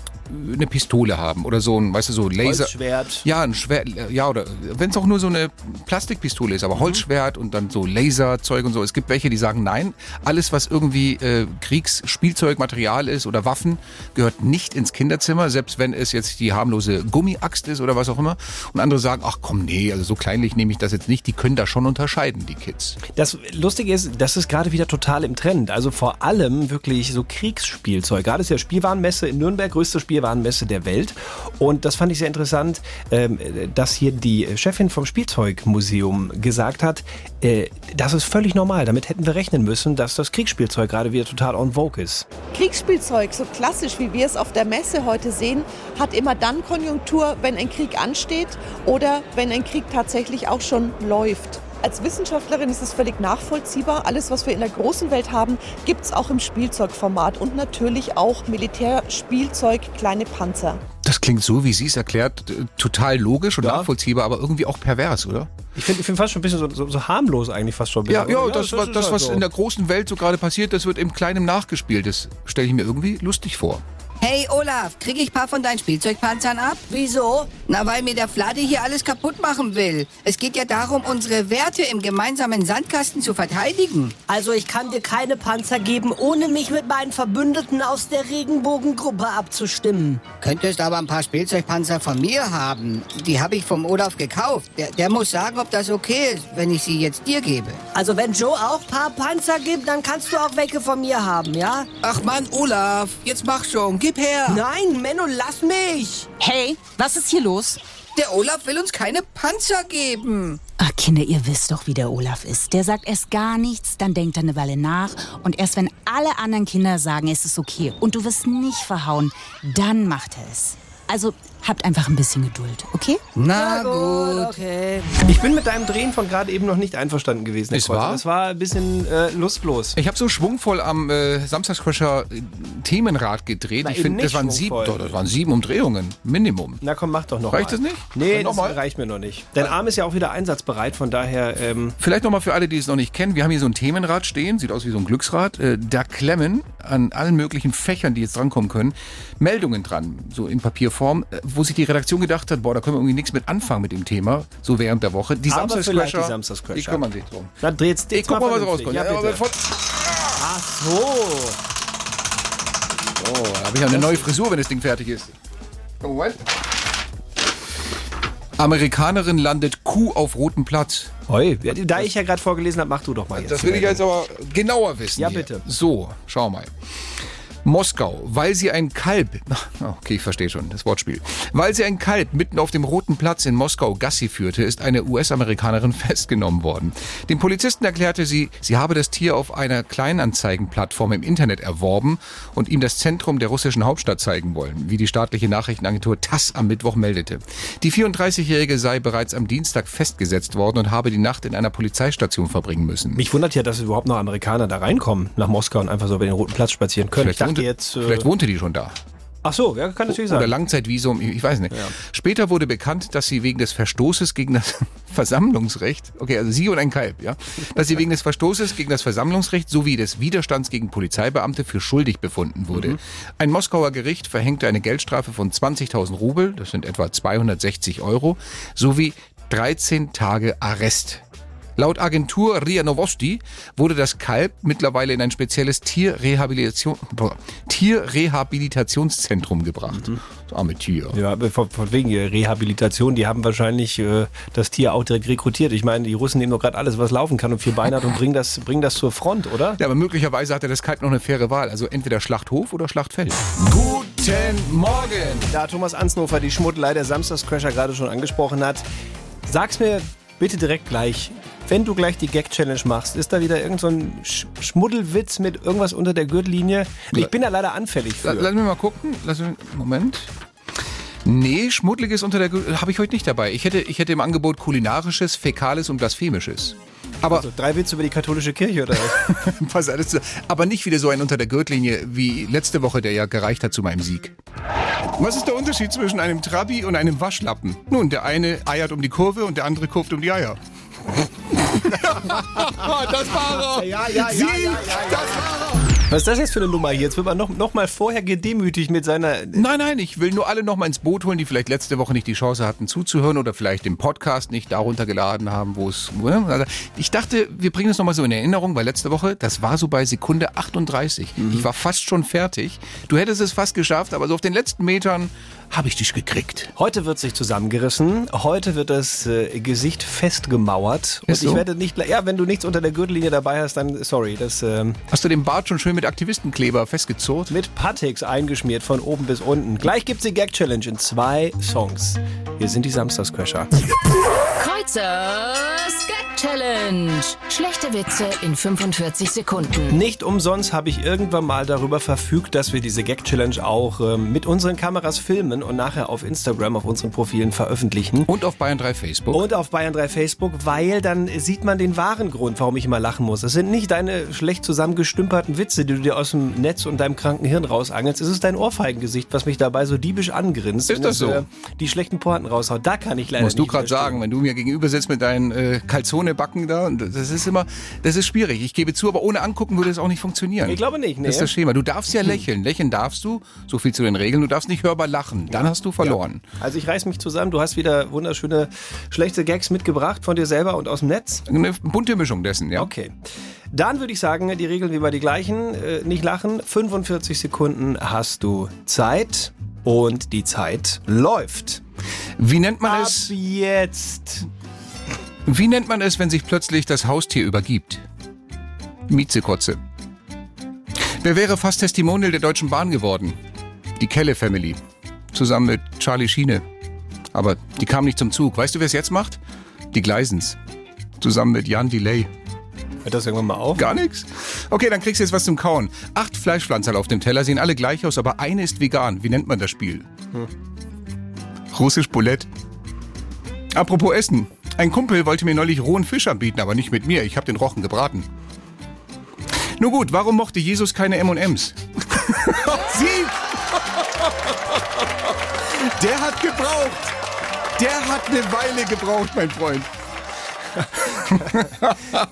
eine Pistole haben oder so ein, weißt du, so Laser. Holzschwert. Ja, ein Schwert, ja, oder wenn es auch nur so eine Plastikpistole ist, aber Mhm. Holzschwert und dann so Laserzeug und so. Es gibt welche, die sagen, nein, alles, was irgendwie äh, Kriegsspielzeugmaterial ist oder Waffen, gehört nicht ins Kinderzimmer, selbst wenn es jetzt die harmlose Gummiaxt ist oder was auch immer. Und andere sagen, ach komm, nee, also so kleinlich nehme ich das jetzt nicht. Die können da schon unterscheiden, die Kids. Das Lustige ist, das ist gerade wieder total im Trend. Also vor allem wirklich so Kriegsspielzeug. Gerade ist ja Spielwarenmesse in Nürnberg, größte Spielwarenmesse der Welt. Und das fand ich sehr interessant, ähm, dass hier die Chefin vom Spielzeugmuseum gesagt hat, äh, das ist völlig normal. Damit hätten wir rechnen müssen, dass das Kriegsspielzeug gerade wieder total on vogue ist. Kriegsspielzeug, so klassisch wie wir es auf der Messe heute sehen, hat immer dann Konjunktur, wenn ein Krieg ansteht oder wenn ein Krieg tatsächlich auch schon läuft. Als Wissenschaftlerin ist es völlig nachvollziehbar. Alles, was wir in der großen Welt haben, gibt es auch im Spielzeugformat und natürlich auch Militärspielzeug, kleine Panzer. Das klingt so, wie sie es erklärt, total logisch und nachvollziehbar, aber irgendwie auch pervers, oder? Ich finde ich find fast schon ein bisschen so, so, so harmlos eigentlich fast schon. Ja, bisschen. ja, das, ist das halt was so. in der großen Welt so gerade passiert, das wird im Kleinen nachgespielt. Das stelle ich mir irgendwie lustig vor. Hey Olaf, krieg ich ein paar von deinen Spielzeugpanzern ab? Wieso? Na, weil mir der Flade hier alles kaputt machen will. Es geht ja darum, unsere Werte im gemeinsamen Sandkasten zu verteidigen. Also ich kann dir keine Panzer geben, ohne mich mit meinen Verbündeten aus der Regenbogengruppe abzustimmen. Könntest aber ein paar Spielzeugpanzer von mir haben. Die habe ich vom Olaf gekauft. Der, der muss sagen, ob das okay ist, wenn ich sie jetzt dir gebe. Also wenn Joe auch ein paar Panzer gibt, dann kannst du auch welche von mir haben, ja? Ach Mann, Olaf, jetzt mach schon, gib her. Nein, Menno, lass mich. Hey, was ist hier los? Der Olaf will uns keine Panzer geben. Ach, Kinder, ihr wisst doch, wie der Olaf ist. Der sagt erst gar nichts, dann denkt er eine Weile nach. Und erst wenn alle anderen Kinder sagen, es ist okay und du wirst nicht verhauen, dann macht er es. Also habt einfach ein bisschen Geduld, okay? Na gut. Okay. Ich bin mit deinem Drehen von gerade eben noch nicht einverstanden gewesen. Ist Kreuzer. wahr? Das war ein bisschen äh, lustlos. Ich habe so schwungvoll am äh, Samstagscrasher äh, Themenrad gedreht. Na, ich finde, das waren sieben, doch, das waren sieben Umdrehungen, Minimum. Na komm, mach doch noch Reicht mal. das nicht? Nee, das mal? reicht mir noch nicht. Dein Arm ist ja auch wieder einsatzbereit, von daher... Ähm, Vielleicht nochmal für alle, die es noch nicht kennen. Wir haben hier so ein Themenrad stehen, sieht aus wie so ein Glücksrad. Äh, da klemmen an allen möglichen Fächern, die jetzt drankommen können, Meldungen dran, so in Papierform, äh, wo sich die Redaktion gedacht hat, boah, da können wir irgendwie nichts mit anfangen mit dem Thema, so während der Woche. Die Samstagscrasher, die Samstagscrasher. die kümmern sich drum. na, dreht's, Ich guck mal, was rauskommt. Ja, Ja, Ach so. Oh, da habe ich ja eine neue Frisur, wenn das Ding fertig ist. Moment. Amerikanerin landet Kuh auf rotem Platz. Ja, da ich ja gerade vorgelesen habe, mach du doch mal jetzt. Das will ich jetzt aber genauer wissen. Ja, hier. bitte. So, schau mal. Moskau, weil sie ein Kalb, okay, ich verstehe schon, das Wortspiel. Weil sie ein Kalb mitten auf dem Roten Platz in Moskau Gassi führte, ist eine US-Amerikanerin festgenommen worden. Dem Polizisten erklärte sie, sie habe das Tier auf einer Kleinanzeigenplattform im Internet erworben und ihm das Zentrum der russischen Hauptstadt zeigen wollen, wie die staatliche Nachrichtenagentur TASS am Mittwoch meldete. Die 34-Jährige sei bereits am Dienstag festgesetzt worden und habe die Nacht in einer Polizeistation verbringen müssen. Mich wundert ja, dass überhaupt noch Amerikaner da reinkommen nach Moskau und einfach so über den Roten Platz spazieren können. Vielleicht, wohnte, jetzt. Äh, vielleicht wohnte die schon da. ach so, ja, kann natürlich Oder sein. Langzeitvisum, ich weiß nicht. Später wurde bekannt, dass sie wegen des Verstoßes gegen das Versammlungsrecht, okay, also sie und ein Kalb, ja, dass sie wegen des Verstoßes gegen das Versammlungsrecht sowie des Widerstands gegen Polizeibeamte für schuldig befunden wurde. Ein Moskauer Gericht verhängte eine Geldstrafe von 20.000 Rubel, das sind etwa 260 Euro, sowie 13 Tage Arrest. Laut Agentur RIA Novosti wurde das Kalb mittlerweile in ein spezielles Tierrehabilitation, Tierrehabilitationszentrum gebracht. Das arme Tier. Ja, von, von wegen Rehabilitation, die haben wahrscheinlich äh, das Tier auch direkt rekrutiert. Ich meine, die Russen nehmen doch gerade alles, was laufen kann und vier Beine hat und bringen das, bringen das zur Front, oder? Ja, aber möglicherweise hatte das Kalb noch eine faire Wahl. Also entweder Schlachthof oder Schlachtfeld. Guten Morgen! Da Thomas Ansnofer die Schmuddelei der Samstagscrasher gerade schon angesprochen hat, sag's mir bitte direkt gleich. Wenn du gleich die Gag-Challenge machst, ist da wieder irgend so ein Sch Schmuddelwitz mit irgendwas unter der Gürtellinie? Ich bin da leider anfällig für. Lass mich mal gucken. Lass mich, Moment. Nee, Schmuddeliges unter der Gürtel habe ich heute nicht dabei. Ich hätte, ich hätte im Angebot kulinarisches, fäkales und blasphemisches. Aber Also drei Witze über die katholische Kirche oder was? Pass alles zu- aber nicht wieder so ein unter der Gürtellinie wie letzte Woche, der ja gereicht hat zu meinem Sieg. Was ist der Unterschied zwischen einem Trabi und einem Waschlappen? Nun, der eine eiert um die Kurve und der andere kurft um die Eier. das war er! Ja, ja, ja, Sie, ja, ja, ja. das war er! Was ist das jetzt für eine Nummer hier? Jetzt wird man noch, noch mal vorher gedemütigt mit seiner... Nein, nein, ich will nur alle noch mal ins Boot holen, die vielleicht letzte Woche nicht die Chance hatten zuzuhören oder vielleicht den Podcast nicht darunter geladen haben, wo es... ne? Also ich dachte, wir bringen es noch mal so in Erinnerung, weil letzte Woche, das war so bei Sekunde 38. Ich war fast schon fertig. Du hättest es fast geschafft, aber so auf den letzten Metern habe ich dich gekriegt. Heute wird sich zusammengerissen. Heute wird das äh, Gesicht festgemauert. Und Ist so? ich werde nicht... Ja, wenn du nichts unter der Gürtellinie dabei hast, dann sorry. Das... Ähm, Hast du den Bart schon schön mit Aktivistenkleber festgezurrt? mit Pateks eingeschmiert von oben bis unten. Gleich gibt's die Gag-Challenge in zwei Songs. Hier sind die Samstagscrasher. Kreuzers Gag Challenge. Schlechte Witze in 45 Sekunden. Nicht umsonst habe ich irgendwann mal darüber verfügt, dass wir diese Gag-Challenge auch ähm, mit unseren Kameras filmen und nachher auf Instagram, auf unseren Profilen veröffentlichen. Und auf Bayern 3 Facebook. Und auf Bayern 3 Facebook, weil dann sieht man den wahren Grund, warum ich immer lachen muss. Es sind nicht deine schlecht zusammengestümperten Witze, die du dir aus dem Netz und deinem kranken Hirn rausangelst. Es ist dein Ohrfeigengesicht, was mich dabei so diebisch angrinst. Ist und das so? äh, die schlechten Pointen raushaut. Da kann ich leider Musst du nicht gerade widerstehen. sagen, wenn du mir gegenüber sitzt mit deinen äh, Calzone-Backen da, und das ist immer, das ist schwierig. Ich gebe zu, aber ohne angucken würde es auch nicht funktionieren. Ich glaube nicht, nee. Das ist das Schema. Du darfst ja lächeln. Lächeln darfst du, so viel zu den Regeln. Du darfst nicht hörbar lachen. Dann hast du verloren. Also ich reiß mich zusammen. Du hast wieder wunderschöne, schlechte Gags mitgebracht von dir selber und aus dem Netz. Eine bunte Mischung dessen, ja. Okay. Dann würde ich sagen, die Regeln wie immer die gleichen. Äh, nicht lachen. 45 Sekunden hast du Zeit und die Zeit läuft. Wie nennt man Ab es? jetzt. Wie nennt man es, wenn sich plötzlich das Haustier übergibt? Mietzekotze. Wer wäre fast Testimonial der Deutschen Bahn geworden? Die Kelle Family. Zusammen mit Charlie Schiene. Aber die kam nicht zum Zug. Weißt du, wer es jetzt macht? Die Gleisens. Zusammen mit Jan Delay. Hört das irgendwann mal auf? Gar nichts? Okay, dann kriegst du jetzt was zum Kauen. Acht Fleischpflanzerl auf dem Teller sehen alle gleich aus, aber eine ist vegan. Wie nennt man das Spiel? Russisch Boulette. Apropos Essen. Ein Kumpel wollte mir neulich rohen Fisch anbieten, aber nicht mit mir. Ich habe den Rochen gebraten. Nur gut, warum mochte Jesus keine M&M's? Sie! Der hat gebraucht. Der hat eine Weile gebraucht, mein Freund.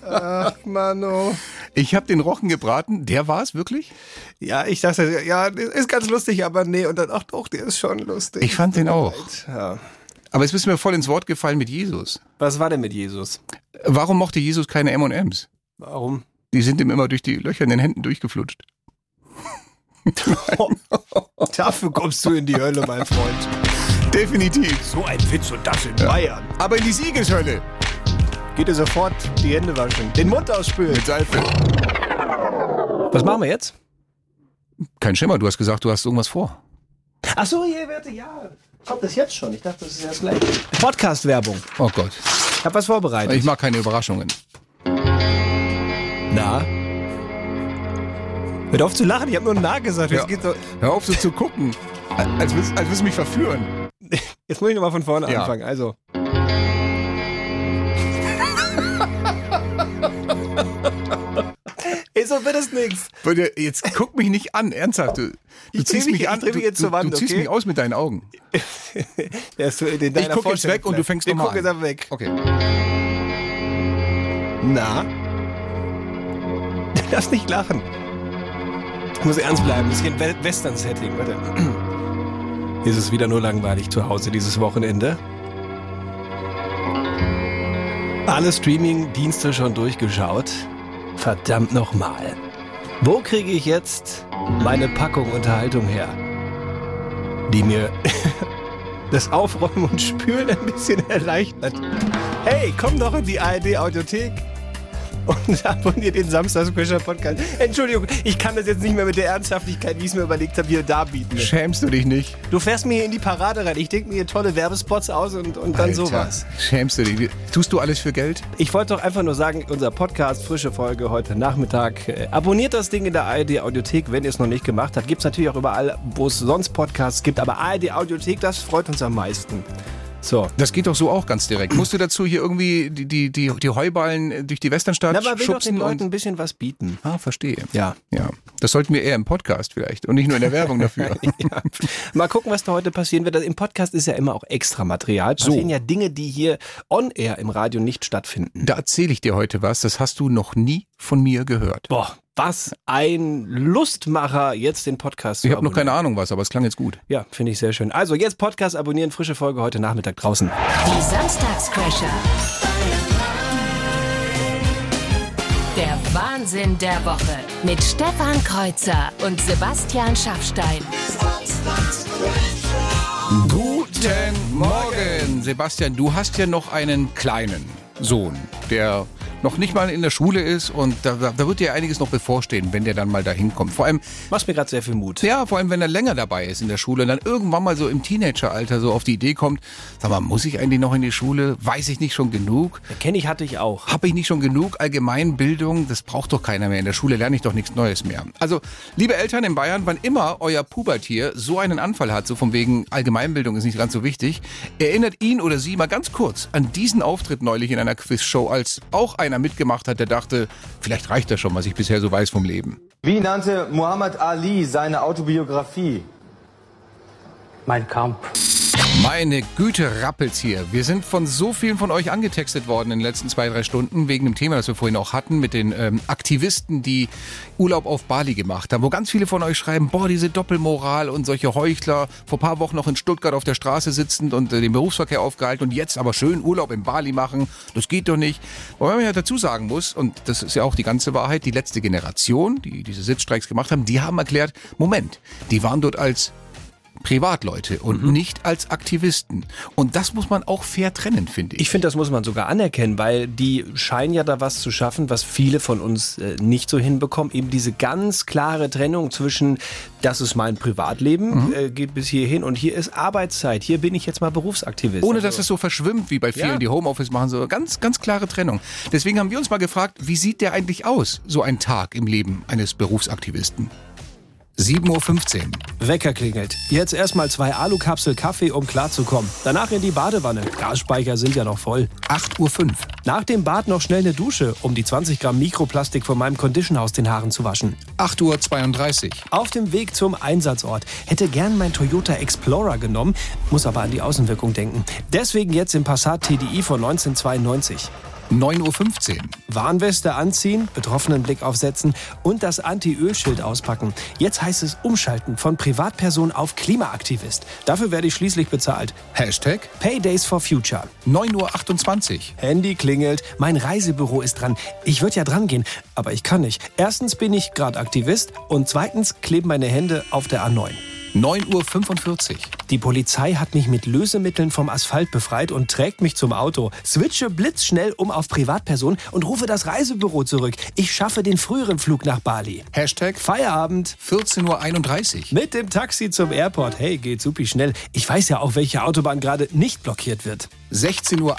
Ach, Mano. Ich habe den Rochen gebraten. Der war's wirklich? Ja, ich dachte, ja, ist ganz lustig, aber nee. Und dann, ach doch, der ist schon lustig. Ich fand den auch. Ja. Aber jetzt bist du mir voll ins Wort gefallen mit Jesus. Was war denn mit Jesus? Warum mochte Jesus keine M&M's? Warum? Die sind ihm immer durch die Löcher in den Händen durchgeflutscht. Dafür kommst du in die Hölle, mein Freund. Definitiv. So ein Witz und das in Bayern. Aber in die Siegeshölle. Geht ihr sofort die Hände waschen. Den Mund ausspülen. Mit Seife. Was machen wir jetzt? Kein Schimmer, du hast gesagt, du hast irgendwas vor. Ach so, hier, warte, ja. Kommt das jetzt schon? Ich dachte, das ist erst gleich. Podcast-Werbung. Oh Gott. Ich hab was vorbereitet. Ich mag keine Überraschungen. Na? Hört auf zu lachen, ich habe nur Na gesagt. Ja. Geht's so, Hör auf so zu gucken. Als willst, als willst du mich verführen. jetzt muss ich nochmal von vorne Ja. anfangen. Also. Ey, so wird es nichts. Jetzt guck mich nicht an, ernsthaft. Du, du Ich ziehst mich- mich ich an. du, du, Wand, du ziehst okay? mich aus mit deinen Augen. So Ich deiner guck jetzt weg und du fängst nochmal Ich guck an. jetzt weg. Okay. Na? Darfst nicht lachen. Ich muss ernst bleiben. Das ist ein We- Western-Setting. Warte. Ist es wieder nur langweilig zu Hause dieses Wochenende. Alle Streaming-Dienste schon durchgeschaut. Verdammt nochmal. Wo kriege ich jetzt meine Packung Unterhaltung her? Die mir das Aufräumen und Spülen ein bisschen erleichtert. Hey, komm doch in die ARD-Audiothek und abonniert den Samstagscrasher Podcast. Entschuldigung, ich kann das jetzt nicht mehr mit der Ernsthaftigkeit, wie ich es mir überlegt habe, hier darbieten. Schämst du dich nicht? Du fährst mir hier in die Parade rein. Ich denke mir hier tolle Werbespots aus und, und dann Alter, sowas. Schämst du dich? Tust du alles für Geld? Ich wollte doch einfach nur sagen, unser Podcast, frische Folge heute Nachmittag. Äh, abonniert das Ding in der ARD Audiothek, wenn ihr es noch nicht gemacht habt. Gibt es natürlich auch überall, wo es sonst Podcasts gibt. Aber ARD Audiothek, das freut uns am meisten. So. Das geht doch so auch ganz direkt. Musst du dazu hier irgendwie die, die, die, die Heuballen durch die Westernstadt Na, man will doch den schubsen? Leuten ein bisschen was bieten. ah, verstehe. Ja. Ja. Das sollten wir eher im Podcast vielleicht und nicht nur in der Werbung dafür. ja. Mal gucken, was da heute passieren wird. Im Podcast ist ja immer auch extra Material. Passieren So. ja Dinge, die hier on air im Radio nicht stattfinden. Da erzähle ich dir heute was, das hast du noch nie von mir gehört. Boah, was ein Lustmacher, jetzt den Podcast zu Ich habe noch keine Ahnung was, aber es klang jetzt gut. Ja, finde ich sehr schön. Also jetzt Podcast abonnieren, frische Folge heute Nachmittag draußen. Die Samstagscrasher. Der Wahnsinn der Woche mit Stefan Kreuzer und Sebastian Schaffstein. Guten Morgen, Sebastian. Du hast ja noch einen kleinen Sohn, der noch nicht mal in der Schule ist und da, da wird dir einiges noch bevorstehen, wenn der dann mal dahin kommt. Vor allem Machst mir gerade sehr viel Mut. Ja, vor allem wenn er länger dabei ist in der Schule und dann irgendwann mal so im Teenageralter so auf die Idee kommt, sag mal, muss ich eigentlich noch in die Schule? Weiß ich nicht schon genug? Kenne ich, hatte ich auch. Habe ich nicht schon genug Allgemeinbildung? Das braucht doch keiner mehr. In der Schule lerne ich doch nichts Neues mehr. Also, liebe Eltern in Bayern, wann immer euer Pubertier so einen Anfall hat, so von wegen Allgemeinbildung ist nicht ganz so wichtig, erinnert ihn oder sie mal ganz kurz an diesen Auftritt neulich in einer Quizshow, als auch einer mitgemacht hat, der dachte, vielleicht reicht das schon, was ich bisher so weiß vom Leben. Wie nannte Muhammad Ali seine Autobiografie? Mein Kampf. Meine Güte, rappelt's hier. Wir sind von so vielen von euch angetextet worden in den letzten zwei, drei Stunden wegen dem Thema, das wir vorhin auch hatten, mit den ähm, Aktivisten, die Urlaub auf Bali gemacht haben, wo ganz viele von euch schreiben, boah, diese Doppelmoral und solche Heuchler, vor paar Wochen noch in Stuttgart auf der Straße sitzend und äh, den Berufsverkehr aufgehalten und jetzt aber schön Urlaub in Bali machen, das geht doch nicht. Wobei man ja dazu sagen muss, und das ist ja auch die ganze Wahrheit, die letzte Generation, die diese Sitzstreiks gemacht haben, die haben erklärt, Moment, die waren dort als Privatleute und nicht als Aktivisten. Und das muss man auch fair trennen, finde ich. Ich finde, das muss man sogar anerkennen, weil die scheinen ja da was zu schaffen, was viele von uns äh, nicht so hinbekommen. Eben diese ganz klare Trennung zwischen, das ist mein Privatleben, äh, geht bis hierhin und hier ist Arbeitszeit. Hier bin ich jetzt mal Berufsaktivist. Ohne Also- dass es so verschwimmt wie bei vielen, Ja. die Homeoffice machen, so ganz, ganz klare Trennung. Deswegen haben wir uns mal gefragt, wie sieht der eigentlich aus, so ein Tag im Leben eines Berufsaktivisten? 7.15 Uhr. Wecker klingelt. Jetzt erstmal zwei Alukapsel Kaffee, um klarzukommen. Danach in die Badewanne. Gasspeicher sind ja noch voll. 8.05 Uhr. Nach dem Bad noch schnell eine Dusche, um die 20 Gramm Mikroplastik von meinem Condition aus den Haaren zu waschen. 8.32 Uhr. Auf dem Weg zum Einsatzort. Hätte gern mein Toyota Explorer genommen, muss aber an die Außenwirkung denken. Deswegen jetzt im Passat TDI von 1992. 9.15 Uhr. Warnweste anziehen, betroffenen Blick aufsetzen und das Anti-Öl-Schild auspacken. Jetzt heißt es umschalten von Privatperson auf Klimaaktivist. Dafür werde ich schließlich bezahlt. Hashtag Paydays for Future. 9.28 Uhr. Handy klingelt, mein Reisebüro ist dran. Ich würde ja dran gehen, aber ich kann nicht. Erstens bin ich gerade Aktivist und zweitens kleben meine Hände auf der A9. 9.45 Uhr. Die Polizei hat mich mit Lösemitteln vom Asphalt befreit und trägt mich zum Auto. Switche blitzschnell um auf Privatperson und rufe das Reisebüro zurück. Ich schaffe den früheren Flug nach Bali. Hashtag Feierabend. 14.31 Uhr. Mit dem Taxi zum Airport. Hey, geht supi schnell. Ich weiß ja auch, welche Autobahn gerade nicht blockiert wird. 16.38 Uhr.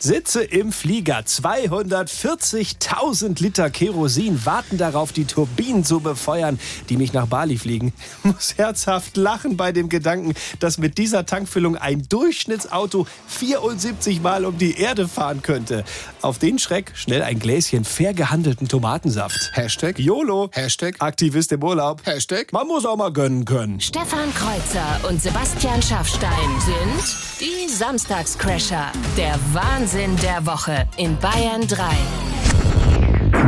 Sitze im Flieger. 240.000 Liter Kerosin warten darauf, die Turbinen zu befeuern, die mich nach Bali fliegen. Muss herzhaft lachen bei dem Gedanken, dass mit dieser Tankfüllung ein Durchschnittsauto 74 Mal um die Erde fahren könnte. Auf den Schreck schnell ein Gläschen fair gehandelten Tomatensaft. Hashtag YOLO. Hashtag Aktivist im Urlaub. Hashtag Man muss auch mal gönnen können. Stefan Kreuzer und Sebastian Schaffstein sind die Samstagscrasher. Der Wahnsinn der Woche in Bayern 3.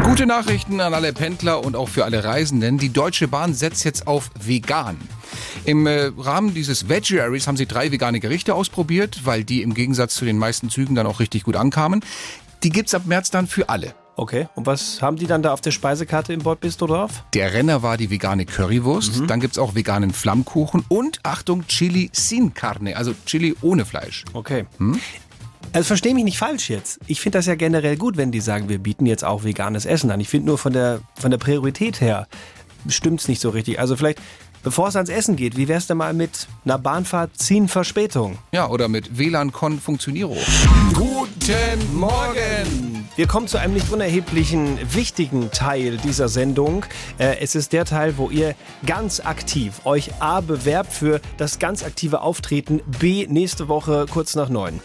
Gute Nachrichten an alle Pendler und auch für alle Reisenden. Die Deutsche Bahn setzt jetzt auf vegan. Im äh, Rahmen dieses Vegaries haben sie drei vegane Gerichte ausprobiert, weil die im Gegensatz zu den meisten Zügen dann auch richtig gut ankamen. Die gibt's ab März dann für alle. Okay, und was haben die dann da auf der Speisekarte im Bordbistro drauf? Der Renner war die vegane Currywurst, dann gibt's auch veganen Flammkuchen und Achtung, Chili sin Carne, also Chili ohne Fleisch. Okay. Also verstehe mich nicht falsch jetzt. Ich finde das ja generell gut, wenn die sagen, wir bieten jetzt auch veganes Essen an. Ich finde nur von der, von der Priorität her stimmt's nicht so richtig. Also vielleicht, bevor es ans Essen geht, wie wär's denn mal mit einer Bahnfahrt ziehen Verspätung? Ja, oder mit WLAN Con Funktioniro. Guten Morgen! Wir kommen zu einem nicht unerheblichen, wichtigen Teil dieser Sendung. Äh, es ist der Teil, wo ihr ganz aktiv euch A bewerbt für das ganz aktive Auftreten, B nächste Woche kurz nach neun.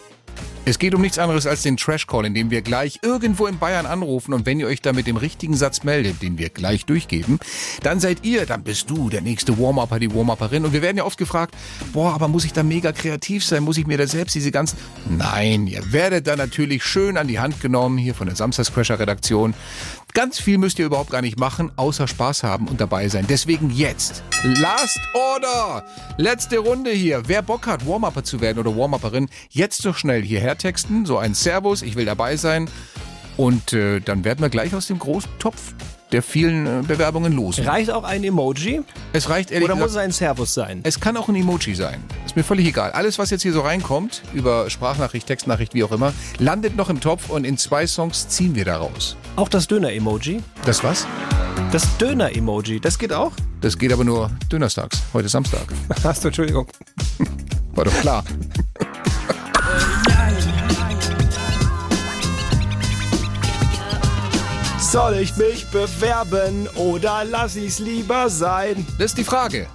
Es geht um nichts anderes als den Trash Call, in dem wir gleich irgendwo in Bayern anrufen und wenn ihr euch da mit dem richtigen Satz meldet, den wir gleich durchgeben, dann seid ihr, dann bist du der nächste Warm-Upper, die Warm-Upperin. Und wir werden ja oft gefragt, boah, aber muss ich da mega kreativ sein, muss ich mir da selbst diese ganzen... Nein, ihr werdet da natürlich schön an die Hand genommen, hier von der Samstagscrasher Redaktion. Ganz viel müsst ihr überhaupt gar nicht machen, außer Spaß haben und dabei sein. Deswegen jetzt. Last Order. Letzte Runde hier. Wer Bock hat, Warm-Upper zu werden oder Warm-Upperin, jetzt doch schnell hierher texten. So ein Servus, ich will dabei sein. Und äh, dann werden wir gleich aus dem großen Topf der vielen äh, Bewerbungen los. Reicht auch ein Emoji? Es reicht ehrlich Oder gesagt, muss es ein Servus sein? es kann auch ein Emoji sein. Ist mir völlig egal. Alles, was jetzt hier so reinkommt, über Sprachnachricht, Textnachricht, wie auch immer, landet noch im Topf und in zwei Songs ziehen wir daraus. Auch das Döner-Emoji? Das was? Das Döner-Emoji, das geht auch? Das geht aber nur dönerstags. Heute ist Samstag. Hast du, Entschuldigung. War doch klar. Soll ich mich bewerben oder lass ich's lieber sein? Das ist die Frage.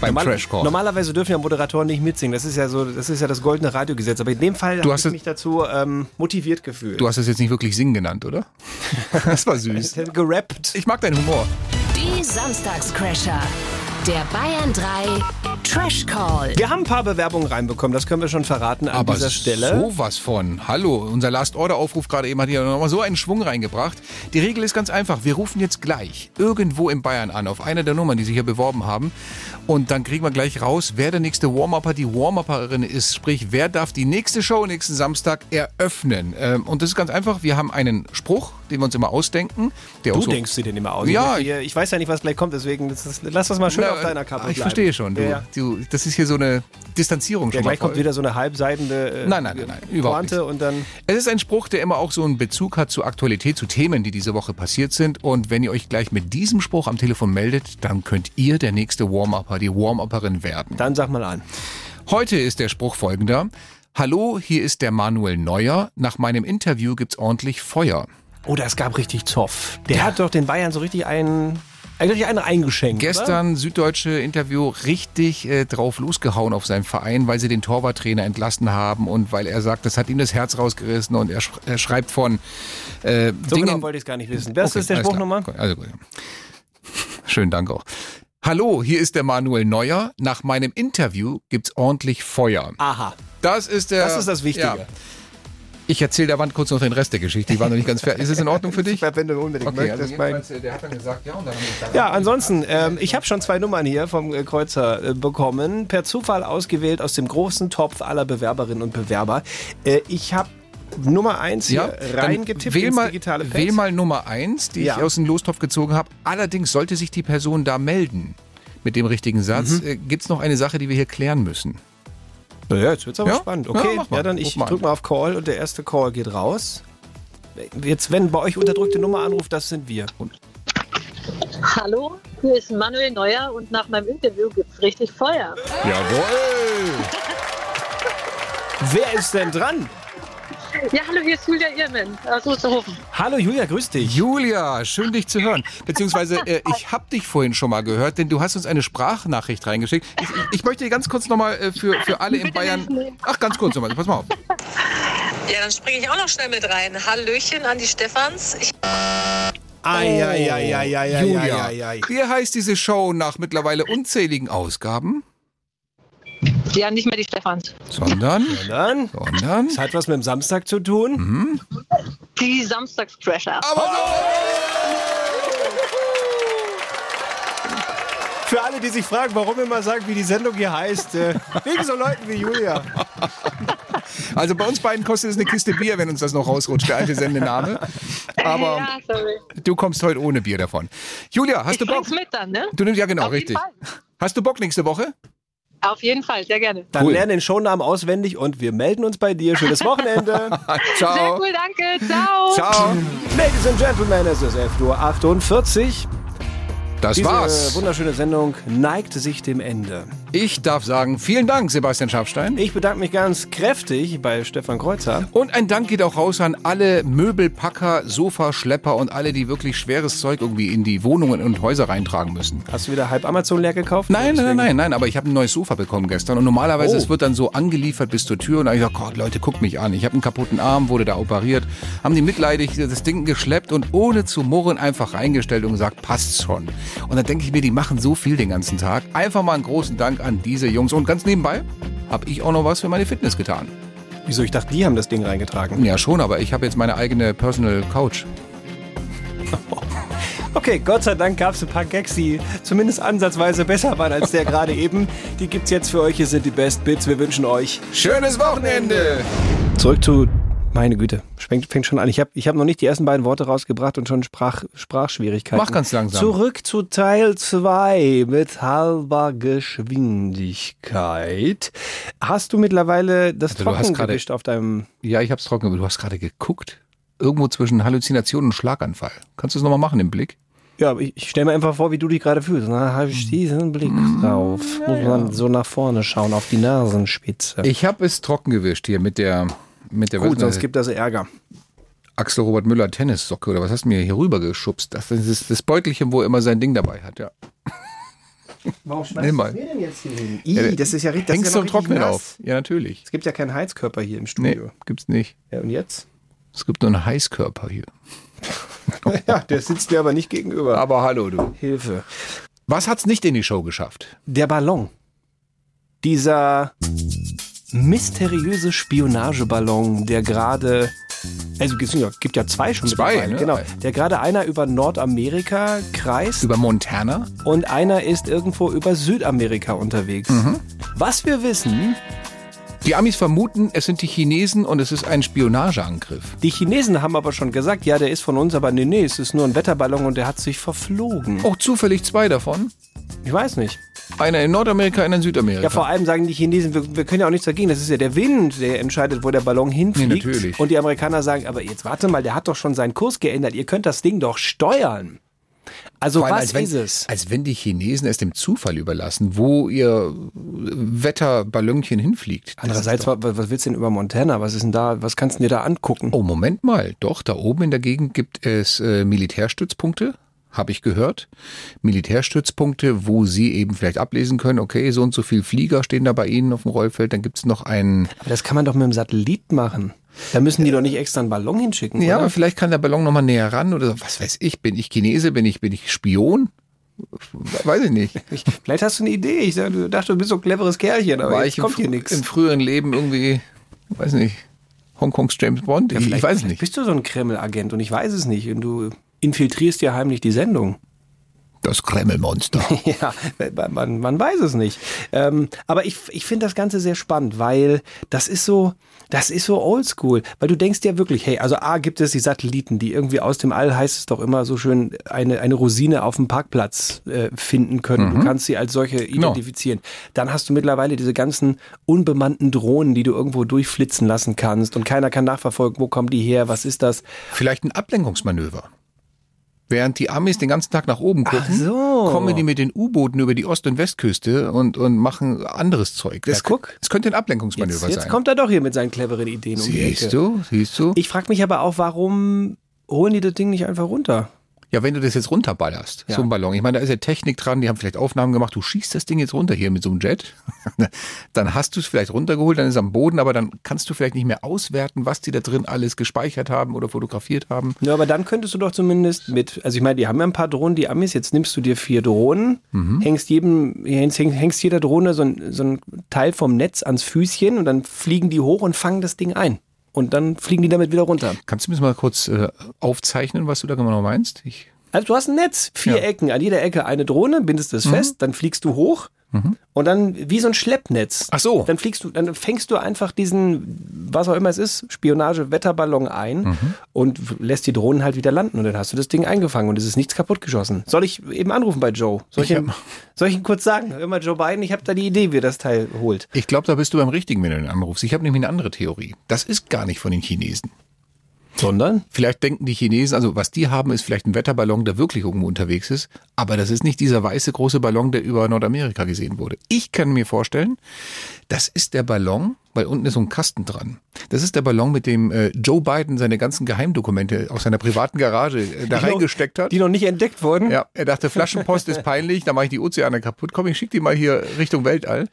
Beim Normal- Trash Call. Normalerweise dürfen ja Moderatoren nicht mitsingen. Das ist ja so, das ist ja das goldene Radiogesetz. Aber in dem Fall habe hast ich es- mich dazu ähm, motiviert gefühlt. Du hast es jetzt nicht wirklich singen genannt, oder? Das war süß. gerappt. Ich mag deinen Humor. Die Samstagscrasher. Der Bayern 3 Trash Call. Wir haben ein paar Bewerbungen reinbekommen, das können wir schon verraten an Aber dieser Stelle. sowas von. Hallo, unser Last-Order-Aufruf gerade eben hat hier nochmal so einen Schwung reingebracht. Die Regel ist ganz einfach. Wir rufen jetzt gleich irgendwo in Bayern an, auf einer der Nummern, die sich hier beworben haben. Und dann kriegen wir gleich raus, wer der nächste Warm-Upper, die Warm-Upperin ist. Sprich, wer darf die nächste Show nächsten Samstag eröffnen. Ähm, Und das ist ganz einfach. Wir haben einen Spruch, den wir uns immer ausdenken. Der Du so denkst dir den immer aus. Ja, ich, ich weiß ja nicht, was gleich kommt, deswegen lass das mal schön Auf deiner Kappe Ich bleiben. verstehe schon. Du, Ja, ja. Du, das ist hier so eine Distanzierung Ja, schon gleich kommt wieder so eine halbseidende äh, Nein, nein, nein, nein, überhaupt und dann Es ist ein Spruch, der immer auch so einen Bezug hat zur Aktualität, zu Themen, die diese Woche passiert sind. Und wenn ihr euch gleich mit diesem Spruch am Telefon meldet, dann könnt ihr der nächste Warm-Upper, die Warm-Upperin werden. Dann sag mal an. Heute ist der Spruch folgender. Hallo, hier ist der Manuel Neuer. Nach meinem Interview gibt's ordentlich Feuer. Oh, das gab richtig Zoff. Der hat doch den Bayern so richtig einen, eigentlich einen eingeschenkt. Gestern süddeutsche Interview richtig äh, drauf losgehauen auf seinen Verein, weil sie den Torwarttrainer entlassen haben und weil er sagt, das hat ihm das Herz rausgerissen und er, sch er schreibt von äh, So Dingen, genau wollte ich es gar nicht wissen. Was Okay, ist der Spruch nochmal? Also gut. Schönen Dank auch. Hallo, hier ist der Manuel Neuer. Nach meinem Interview gibt's ordentlich Feuer. Aha. Das ist der. Das ist das Wichtige. Ja. Ich erzähle der Wand kurz noch den Rest der Geschichte. Die war noch nicht ganz fertig. Ist es in Ordnung für dich? Wenn du unbedingt Okay, also möchtest. äh, der hat dann gesagt, ja, und dann gesagt, Ja, ansonsten, ähm, ich habe schon zwei Nummern hier vom äh, Kreuzer äh, bekommen, per Zufall ausgewählt aus dem großen Topf aller Bewerberinnen und Bewerber. Äh, ich habe Nummer eins hier Ja, dann reingetippt wähl ins mal, digitale Pad. wähl mal Nummer eins, die Ja. ich aus dem Lostopf gezogen habe. Allerdings sollte sich die Person da melden mit dem richtigen Satz. Mhm. Äh, Gibt's noch eine Sache, die wir hier klären müssen? Ja, jetzt wird's aber Ja? spannend. Ja, Okay, ja, mach mal. dann ich mal an. drück mal auf Call und der erste Call geht raus. Jetzt, wenn bei euch unterdrückte Nummer anruft, das sind wir. Hallo, hier ist Manuel Neuer und nach meinem Interview gibt's richtig Feuer. Jawohl! Wer ist denn dran? Ja, hallo, hier ist Julia Irmen aus Osterhofen. Hallo Julia, grüß dich. Julia, schön dich zu hören. Beziehungsweise, äh, ich habe dich vorhin schon mal gehört, denn du hast uns eine Sprachnachricht reingeschickt. Ich, ich, ich möchte dir ganz kurz nochmal äh, für, für alle in Bayern... Ach, ganz kurz nochmal, pass mal auf. Ja, dann springe ich auch noch schnell mit rein. Hallöchen an die Stefans. Ich Julia, wie heißt diese Show nach mittlerweile unzähligen Ausgaben? Ja, nicht mehr die Stefans. Sondern? Sondern? Sondern? Das hat was mit dem Samstag zu tun. Mhm. Die Samstagscrasher. Für alle, die sich fragen, warum wir mal sagen, wie die Sendung hier heißt, äh, wegen so Leuten wie Julia. Also bei uns beiden kostet es eine Kiste Bier, wenn uns das noch rausrutscht, der alte Sendename. Aber ja, sorry. du kommst heute ohne Bier davon. Julia, hast ich du Bock? mit dann, ne? Du nimmst ja genau, richtig. Hast du Bock nächste Woche? Auf jeden Fall, sehr gerne. Dann lernen den Shownamen auswendig und wir melden uns bei dir. Schönes Wochenende. Ciao. Sehr cool, danke. Ciao. Ciao. Ladies and Gentlemen, es ist 11.48 Uhr. Das Diese war's. wunderschöne Sendung neigt sich dem Ende. Ich darf sagen, vielen Dank, Sebastian Schafstein. Ich bedanke mich ganz kräftig bei Stefan Kreuzer. Und ein Dank geht auch raus an alle Möbelpacker, Sofaschlepper und alle, die wirklich schweres Zeug irgendwie in die Wohnungen und Häuser reintragen müssen. Hast du wieder halb Amazon leer gekauft? Nein, nein, nein, nein, nein, aber ich habe ein neues Sofa bekommen gestern und normalerweise Oh. es wird dann so angeliefert bis zur Tür und da ich gesagt, Gott, Leute, guckt mich an. Ich habe einen kaputten Arm, wurde da operiert, haben die mitleidig das Ding geschleppt und ohne zu murren einfach reingestellt und gesagt, passt schon. Und dann denke ich mir, die machen so viel den ganzen Tag. Einfach mal einen großen Dank an diese Jungs und ganz nebenbei habe ich auch noch was für meine Fitness getan. Wieso? Ich dachte, die haben das Ding reingetragen. Ja, schon, aber ich habe jetzt meine eigene Personal Couch. Okay, Gott sei Dank gab es ein paar Gags, die zumindest ansatzweise besser waren als der gerade eben. Die gibt's jetzt für euch. Hier sind die Best Bits. Wir wünschen euch Schönes Wochenende! Zurück zu. Meine Güte, fängt, fängt schon an. Ich habe ich hab noch nicht die ersten beiden Worte rausgebracht und schon Sprach, Sprachschwierigkeiten. Mach ganz langsam. Zurück zu Teil 2 mit halber Geschwindigkeit. Hast du mittlerweile das Also gerade- Trockengewicht auf deinem... Ja, ich hab's trocken, aber du hast gerade geguckt. Irgendwo zwischen Halluzination und Schlaganfall. Kannst du es nochmal machen im Blick? Ja, aber ich, ich stelle mir einfach vor, wie du dich gerade fühlst. Da habe ich diesen Blick drauf. Muss man so nach vorne schauen, auf die Nasenspitze. Ich habe es trocken gewischt hier mit der mit der Gut, sonst gibt das Ärger. Axel Robert Müller Tennissocke oder was hast du mir hier rüber geschubst? Das ist das Beutelchen, wo er immer sein Ding dabei hat, ja. Warum Nimm mal. denn jetzt hier hin? Ih, das ist ja richtig. Das Hängst ist ja du im Trocknen auf? Ja, natürlich. Es gibt ja keinen Heizkörper hier im Nee, Studio. gibt's nicht. Ja, und jetzt? Es gibt nur einen Heißkörper hier. ja, der sitzt mir aber nicht gegenüber. Aber hallo, du. Hilfe. Was hat's nicht in die Show geschafft? Der Ballon. Dieser mysteriöse Spionageballon, der gerade. Also es gibt ja- zwei schon. Zwei, ne? Genau. Der gerade einer über Nordamerika kreist Über Montana? und einer ist irgendwo über Südamerika unterwegs. Mhm. Was wir wissen, Die Amis vermuten, es sind die Chinesen und es ist ein Spionageangriff. die Chinesen haben aber schon gesagt, ja, der ist von uns, aber nee, nee, es ist nur ein Wetterballon und der hat sich verflogen. Auch zufällig zwei davon. Ich weiß nicht. Einer in Nordamerika, einer in Südamerika. Ja, vor allem sagen die Chinesen, wir, wir können ja auch nichts dagegen. Das ist ja der Wind, der entscheidet, wo der Ballon hinfliegt. Nee, natürlich. Und die Amerikaner sagen, aber jetzt warte mal, der hat doch schon seinen Kurs geändert. Ihr könnt das Ding doch steuern. Also allem, was als wenn, ist es? Als wenn die Chinesen es dem Zufall überlassen, wo ihr Wetterballonchen hinfliegt. Andererseits, was, was willst du denn über Montana? Was ist denn da? Was kannst du dir da angucken? Oh, Moment mal. Doch, da oben in der Gegend gibt es äh, Militärstützpunkte, habe ich gehört. Militärstützpunkte, wo sie eben vielleicht ablesen können, okay, so und so viel Flieger stehen da bei Ihnen auf dem Rollfeld. Dann gibt es noch einen... Aber das kann man doch mit dem Satellit machen. Da müssen die doch nicht extra einen Ballon hinschicken, Ja, oder? aber vielleicht kann der Ballon nochmal näher ran oder so. was weiß ich. Bin ich Chinese? Bin ich, bin ich Spion? Weiß ich nicht. Ich, vielleicht hast du eine Idee. Ich dachte, du bist so ein cleveres Kerlchen, aber War jetzt kommt hier nichts. im früheren Leben irgendwie, weiß nicht, Hongkongs James Bond? Ja, ich, weiß nicht. bist du so ein Kreml-Agent und ich weiß es nicht. Und du infiltrierst ja heimlich die Sendung. Das Kremlmonster. Ja, man, man weiß es nicht. Ähm, aber ich, ich finde das Ganze sehr spannend, weil das ist so, das ist so oldschool. Weil du denkst ja wirklich, hey, also A gibt es die Satelliten, die irgendwie aus dem All heißt es doch immer so schön, eine, eine Rosine auf dem Parkplatz äh, finden können. Du kannst sie als solche identifizieren. Dann hast du mittlerweile diese ganzen unbemannten Drohnen, die du irgendwo durchflitzen lassen kannst und keiner kann nachverfolgen, wo kommen die her, was ist das? Vielleicht ein Ablenkungsmanöver. Während die Amis den ganzen Tag nach oben gucken, so. kommen die mit den U-Booten über die Ost- und Westküste und, und machen anderes Zeug. Das guck. Es könnte ein Ablenkungsmanöver Jetzt, jetzt sein. kommt er doch hier mit seinen cleveren Ideen um die Ecke. Siehst du, siehst du? Ich frage mich aber auch, warum holen die das Ding nicht einfach runter? Ja, wenn du das jetzt runterballerst, Ja. so ein Ballon. Ich meine, da ist ja Technik dran, die haben vielleicht Aufnahmen gemacht, du schießt das Ding jetzt runter hier mit so einem Jet. dann hast du es vielleicht runtergeholt, dann ist es am Boden, aber dann kannst du vielleicht nicht mehr auswerten, was die da drin alles gespeichert haben oder fotografiert haben. Ja, aber dann könntest du doch zumindest mit, also ich meine, die haben ja ein paar Drohnen, die Amis, jetzt nimmst du dir vier Drohnen, Mhm. hängst jedem, hängst, hängst jeder Drohne so ein, so ein Teil vom Netz ans Füßchen und dann fliegen die hoch und fangen das Ding ein. Und dann fliegen die damit wieder runter. Kannst du mir das mal kurz äh, aufzeichnen, was du da genau meinst? Ich, Also du hast ein Netz, vier Ja. Ecken, an jeder Ecke eine Drohne, bindest es Mhm. fest, dann fliegst du hoch und dann wie so ein Schleppnetz. Ach so. Dann fliegst du, dann fängst du einfach diesen, was auch immer es ist, Spionage-Wetterballon ein Mhm. und lässt die Drohnen halt wieder landen und dann hast du das Ding eingefangen und es ist nichts kaputt geschossen. Soll ich eben anrufen bei Joe? Soll ich, Ich ihm, soll ich ihm kurz sagen? Hör mal, Joe Biden, ich habe da die Idee, wie er das Teil holt. ich glaube, da bist du beim Richtigen, wenn du den anrufst. Ich habe nämlich eine andere Theorie. Das ist gar nicht von den Chinesen. Sondern? Vielleicht denken die Chinesen, also was die haben, ist vielleicht ein Wetterballon, der wirklich irgendwo unterwegs ist. Aber das ist nicht dieser weiße große Ballon, der über Nordamerika gesehen wurde. Ich kann mir vorstellen, das ist der Ballon, weil unten ist so ein Kasten dran. Das ist der Ballon, mit dem äh, Joe Biden seine ganzen Geheimdokumente aus seiner privaten Garage äh, da Die reingesteckt hat. Die noch nicht entdeckt wurden? Ja, er dachte, Flaschenpost ist peinlich, da mache ich die Ozeane kaputt. Komm, ich schick die mal hier Richtung Weltall.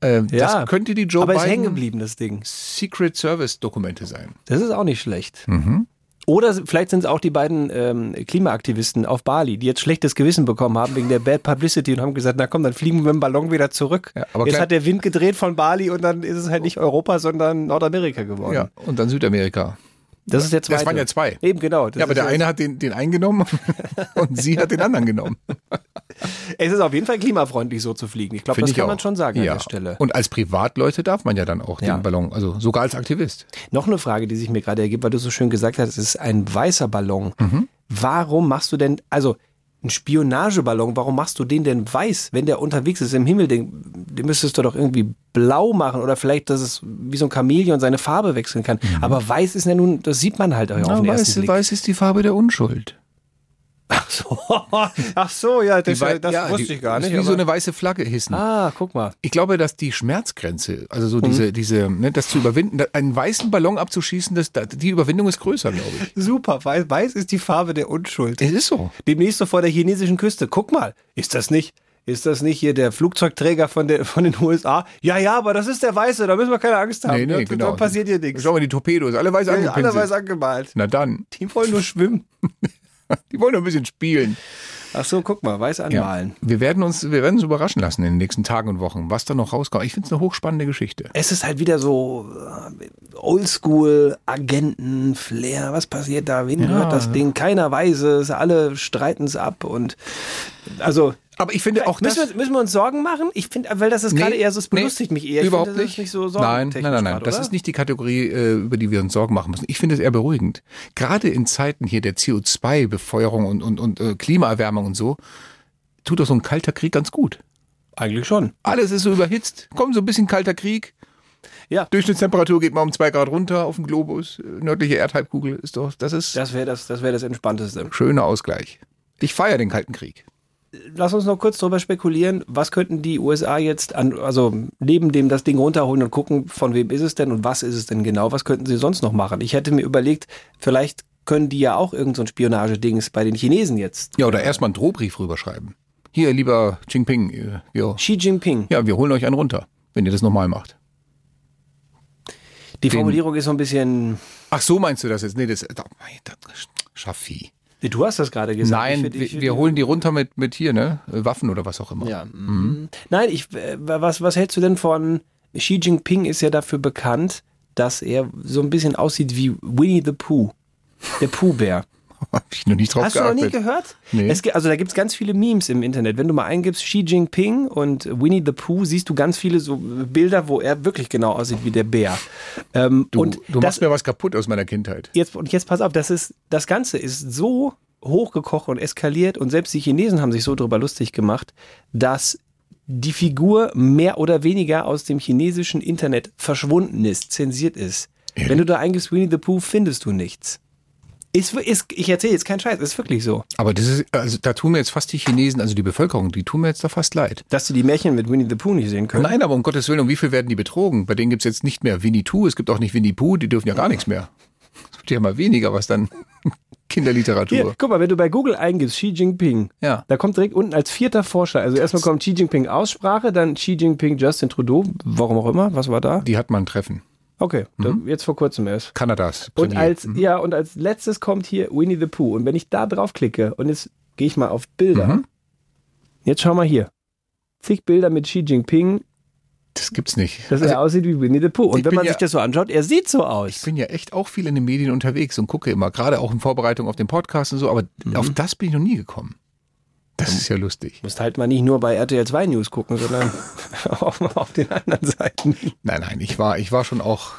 Äh, Ja, das könnte die Joe aber ist Biden hängen geblieben, das Ding. Secret Service Dokumente sein. Das ist auch nicht schlecht. Mhm. Oder vielleicht sind es auch die beiden ähm, Klimaaktivisten auf Bali, die jetzt schlechtes Gewissen bekommen haben wegen der Bad Publicity und haben gesagt, na komm, dann fliegen wir mit dem Ballon wieder zurück. aber jetzt klar- hat der Wind gedreht von Bali und dann ist es halt nicht Europa, sondern Nordamerika geworden. Ja, und dann Südamerika. Das ist der zweite. Das waren ja zwei. Eben, genau. Ja, aber ist der eine hat den, den eingenommen und sie hat den anderen genommen. Es ist auf jeden Fall klimafreundlich, so zu fliegen. Ich glaube, das ich kann auch. man schon sagen ja. an der Stelle. Und als Privatleute darf man ja dann auch Ja. den Ballon, also sogar als Aktivist. Noch eine Frage, die sich mir gerade ergibt, weil du so schön gesagt hast, es ist ein weißer Ballon. Mhm. Warum machst du denn, also ein Spionageballon, warum machst du den denn weiß, wenn der unterwegs ist im Himmel? Den, den müsstest du doch irgendwie blau machen oder vielleicht, dass es wie so ein Chamäleon seine Farbe wechseln kann. Aber weiß ist ja nun, das sieht man halt auch auf Mhm. Ja, den weiß, ersten Blick. weiß ist die Farbe der Unschuld. Ach so, ja, das, wei- das ja, wusste ich gar ist nicht. Wie so eine weiße Flagge hissen. ah, guck mal. Ich glaube, dass die Schmerzgrenze, also so diese, diese, ne, das zu überwinden, einen weißen Ballon abzuschießen, das, da- die Überwindung ist größer, glaube ich. Super, weiß, weiß ist die Farbe der Unschuld. Es ist so. Demnächst so vor der chinesischen Küste. Guck mal, ist das nicht, ist das nicht hier der Flugzeugträger von, der, von den USA? Ja, ja, aber das ist der Weiße, da müssen wir keine Angst haben. Nee, nee, da, genau. Da passiert hier nichts. Schau mal, die Torpedos, alle weiß Ja, angepinselt. Alle weiß angemalt. Na dann, Die wollen nur schwimmen. die wollen nur ein bisschen spielen. Ach so, guck mal, weiß anmalen. Wir werden uns, wir werden uns überraschen lassen in den nächsten Tagen und Wochen, was da noch rauskommt. Ich finde es eine hochspannende Geschichte. Es ist halt wieder so äh, Oldschool, Agenten, Flair. Was passiert da? Wen Ja. gehört das Ding? Keiner weiß es. Alle streiten es ab. Und also. Aber ich finde auch das. Müssen wir, müssen wir uns Sorgen machen? Ich finde, weil das ist Nee, gerade eher so, es nee, belustigt mich eher. Ich Überhaupt finde, das nicht. Nicht so nein, nein, nein, nein. gerade, Das ist nicht die Kategorie, äh, über die wir uns Sorgen machen müssen. Ich finde es eher beruhigend. Gerade in Zeiten hier der CO2-Befeuerung und, und, und äh, Klimaerwärmung und so, tut doch so ein kalter Krieg ganz gut. Eigentlich schon. Alles ist so überhitzt. Komm, so ein bisschen kalter Krieg. Ja. Durchschnittstemperatur geht mal um zwei Grad runter auf dem Globus. Äh, Nördliche Erdhalbkugel ist doch, das ist Das wäre das, das, wär das Entspannteste. schöner Ausgleich. Ich feiere den kalten Krieg. Lass uns noch kurz drüber spekulieren. Was könnten die USA jetzt an, also neben dem das Ding runterholen und gucken, von wem ist es denn und was ist es denn genau? Was könnten sie sonst noch machen? Ich hätte mir überlegt, vielleicht können die ja auch irgend so ein Spionagedings bei den Chinesen jetzt. Ja, oder erstmal einen Drohbrief rüberschreiben. Hier, lieber Jinping, äh, wir, Xi Jinping. ja, wir holen euch einen runter, wenn ihr das nochmal macht. Die Den- Formulierung ist so ein bisschen. Ach so meinst du das jetzt? Nee, das, das, Schaffi. Du hast das gerade gesagt. Nein, find- wir, wir holen die runter mit, mit hier, ne? Waffen oder was auch immer. Ja. mhm. Nein, ich, äh, was, was hältst du denn von Xi Jinping ist ja dafür bekannt, dass er so ein bisschen aussieht wie Winnie the Pooh. Der Pooh-Bär. Hab ich noch nicht drauf Hast du noch geachtet. nie gehört? Nee. Es, gibt- also da gibt es ganz viele Memes im Internet. Wenn du mal eingibst Xi Jinping und Winnie the Pooh, siehst du ganz viele so Bilder, wo er wirklich genau aussieht wie der Bär. Ähm, Du, und du das, machst mir was kaputt aus meiner Kindheit. jetzt, und jetzt pass auf, das, ist, das Ganze ist so hochgekocht und eskaliert und selbst die Chinesen haben sich so drüber lustig gemacht, dass die Figur mehr oder weniger aus dem chinesischen Internet verschwunden ist, zensiert ist. Wenn du da eingibst Winnie the Pooh, findest du nichts. Ist, ist, ich erzähle jetzt keinen Scheiß, ist wirklich so. Aber das ist, also da tun mir jetzt fast die Chinesen, also die Bevölkerung, die tun mir jetzt da fast leid. Dass sie die Märchen mit Winnie the Pooh nicht sehen können. Nein, aber um Gottes Willen, um wie viel werden die betrogen? Bei denen gibt's jetzt nicht mehr Winnie Two, es gibt auch nicht Winnie Pooh, die dürfen ja gar nichts mehr. Es wird ja mal weniger, was dann Kinderliteratur. Hier, guck mal, wenn du bei Google eingibst Xi Jinping, Ja. da kommt direkt unten als vierter Vorschlag. Also erstmal kommt Xi Jinping Aussprache, dann Xi Jinping Justin Trudeau, warum auch immer, was war da? Die hat man treffen. Okay, da, jetzt vor kurzem erst. Kanadas. Und Premier. als, ja, und als letztes kommt hier Winnie the Pooh. Und wenn ich da draufklicke und jetzt gehe ich mal auf Bilder. Mhm. Jetzt schau mal hier. Zig Bilder mit Xi Jinping, Das gibt's nicht. dass Also, er aussieht wie Winnie the Pooh. Und wenn man ja- sich das so anschaut, er sieht so aus. ich bin ja echt auch viel in den Medien unterwegs und gucke immer, gerade auch in Vorbereitung auf den Podcast und so, aber Mhm. auf das bin ich noch nie gekommen. Das ist ja lustig. Du musst halt mal nicht nur bei RTL 2 News gucken, sondern auch mal auf den anderen Seiten. Nein, nein, ich war, ich war schon auch,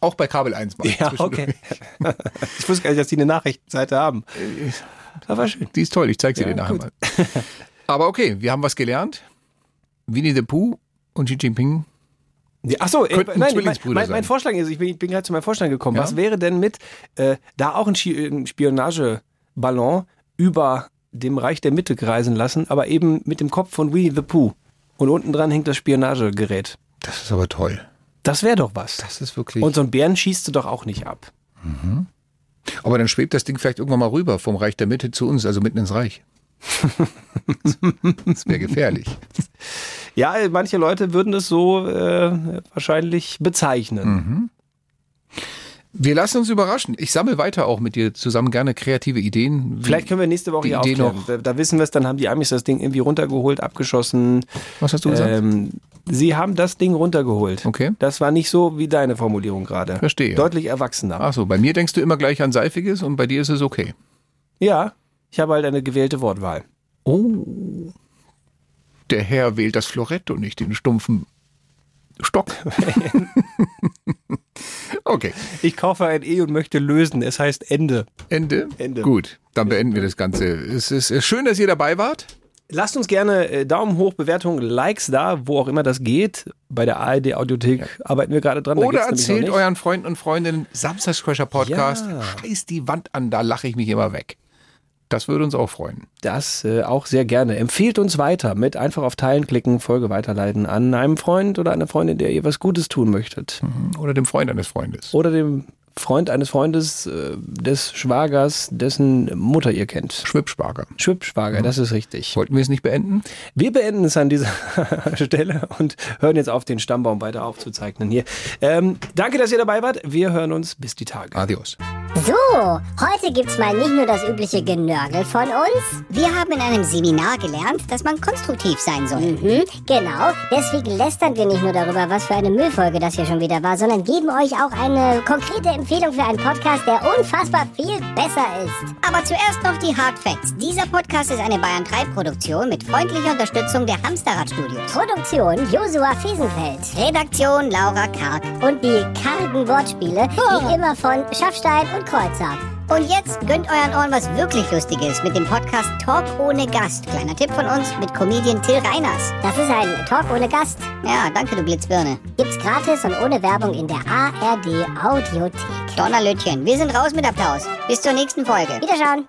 auch bei Kabel 1 mal. Ja, okay. ich wusste gar nicht, dass die eine Nachrichtenseite haben. Das war schön. Die ist toll, ich zeig sie Ja, dir nachher gut. mal. Aber okay, wir haben was gelernt. Winnie the Pooh und Xi Jinping. Ja, ach so, äh, nein, mein, mein, mein. Vorschlag ist, ich bin, ich bin gerade zu meinem Vorschlag gekommen. Ja? Was wäre denn mit äh, da auch ein Spionageballon über dem Reich der Mitte kreisen lassen, aber eben mit dem Kopf von Winnie the Pooh. Und unten dran hängt das Spionagegerät. Das ist aber toll. Das wäre doch was. Das ist wirklich. Und so einen Bären schießt du doch auch nicht ab. aber dann schwebt das Ding vielleicht irgendwann mal rüber vom Reich der Mitte zu uns, also mitten ins Reich. das wäre gefährlich. Ja, manche Leute würden es so äh, wahrscheinlich bezeichnen. Mhm. Wir lassen uns überraschen. Ich sammle weiter auch mit dir zusammen gerne kreative Ideen. Vielleicht können wir nächste Woche die hier Idee aufklären. Da, da wissen wir es, dann haben die Amis das Ding irgendwie runtergeholt, abgeschossen. Was hast du gesagt? Ähm, Sie haben das Ding runtergeholt. Okay. Das war nicht so wie deine Formulierung gerade. Verstehe. Deutlich erwachsener. Ach so, bei mir denkst du immer gleich an Seifiges und bei dir ist es okay. Ja, ich habe halt eine gewählte Wortwahl. Oh. Der Herr wählt das Florett und nicht den stumpfen Stock. okay. Ich kaufe ein E und möchte lösen. Es heißt Ende. Ende? Ende. Gut, dann beenden wir das Ganze. Es ist äh, schön, dass ihr dabei wart. Lasst uns gerne äh, Daumen hoch, Bewertungen, Likes da, wo auch immer das geht. Bei der ARD Audiothek arbeiten wir gerade dran. Oder erzählt euren Freunden und Freundinnen Samstagscrasher Podcast. Ja. Scheiß die Wand an, da lache ich mich immer weg. Das würde uns auch freuen. Das äh, auch sehr gerne. Empfehlt uns weiter mit einfach auf Teilen klicken, Folge weiterleiten an einem Freund oder einer Freundin, der ihr was Gutes tun möchtet. Oder dem Freund eines Freundes. Oder dem Freund eines Freundes, äh, des Schwagers, dessen Mutter ihr kennt. Schwippschwager. Schwippschwager, das ist richtig. Wollten wir es nicht beenden? Wir beenden es an dieser Stelle und hören jetzt auf, den Stammbaum weiter aufzuzeichnen hier. Ähm, danke, dass ihr dabei wart. Wir hören uns bis die Tage. Adios. So, heute gibt's mal nicht nur das übliche Genörgel von uns. Wir haben in einem Seminar gelernt, dass man konstruktiv sein soll. Mhm, genau. Deswegen lästern wir nicht nur darüber, was für eine Müllfolge das hier schon wieder war, sondern geben euch auch eine konkrete Empfehlung für einen Podcast, der unfassbar viel besser ist. Aber zuerst noch die Hard Facts. Dieser Podcast ist eine Bayern 3 Produktion mit freundlicher Unterstützung der Hamsterrad Studios. Produktion Josua Fiesenfeld. Redaktion Laura Karg. Und die kargen Wortspiele, wie immer von Schaffstein und Kreuzer. Und jetzt gönnt euren Ohren was wirklich Lustiges mit dem Podcast Talk ohne Gast. Kleiner Tipp von uns mit Comedian Till Reiners. Das ist ein Talk ohne Gast. Ja, danke du Blitzbirne. Gibt's gratis und ohne Werbung in der ARD Audiothek. Donnerlötchen, wir sind raus mit Applaus. Bis zur nächsten Folge. Wiederschauen.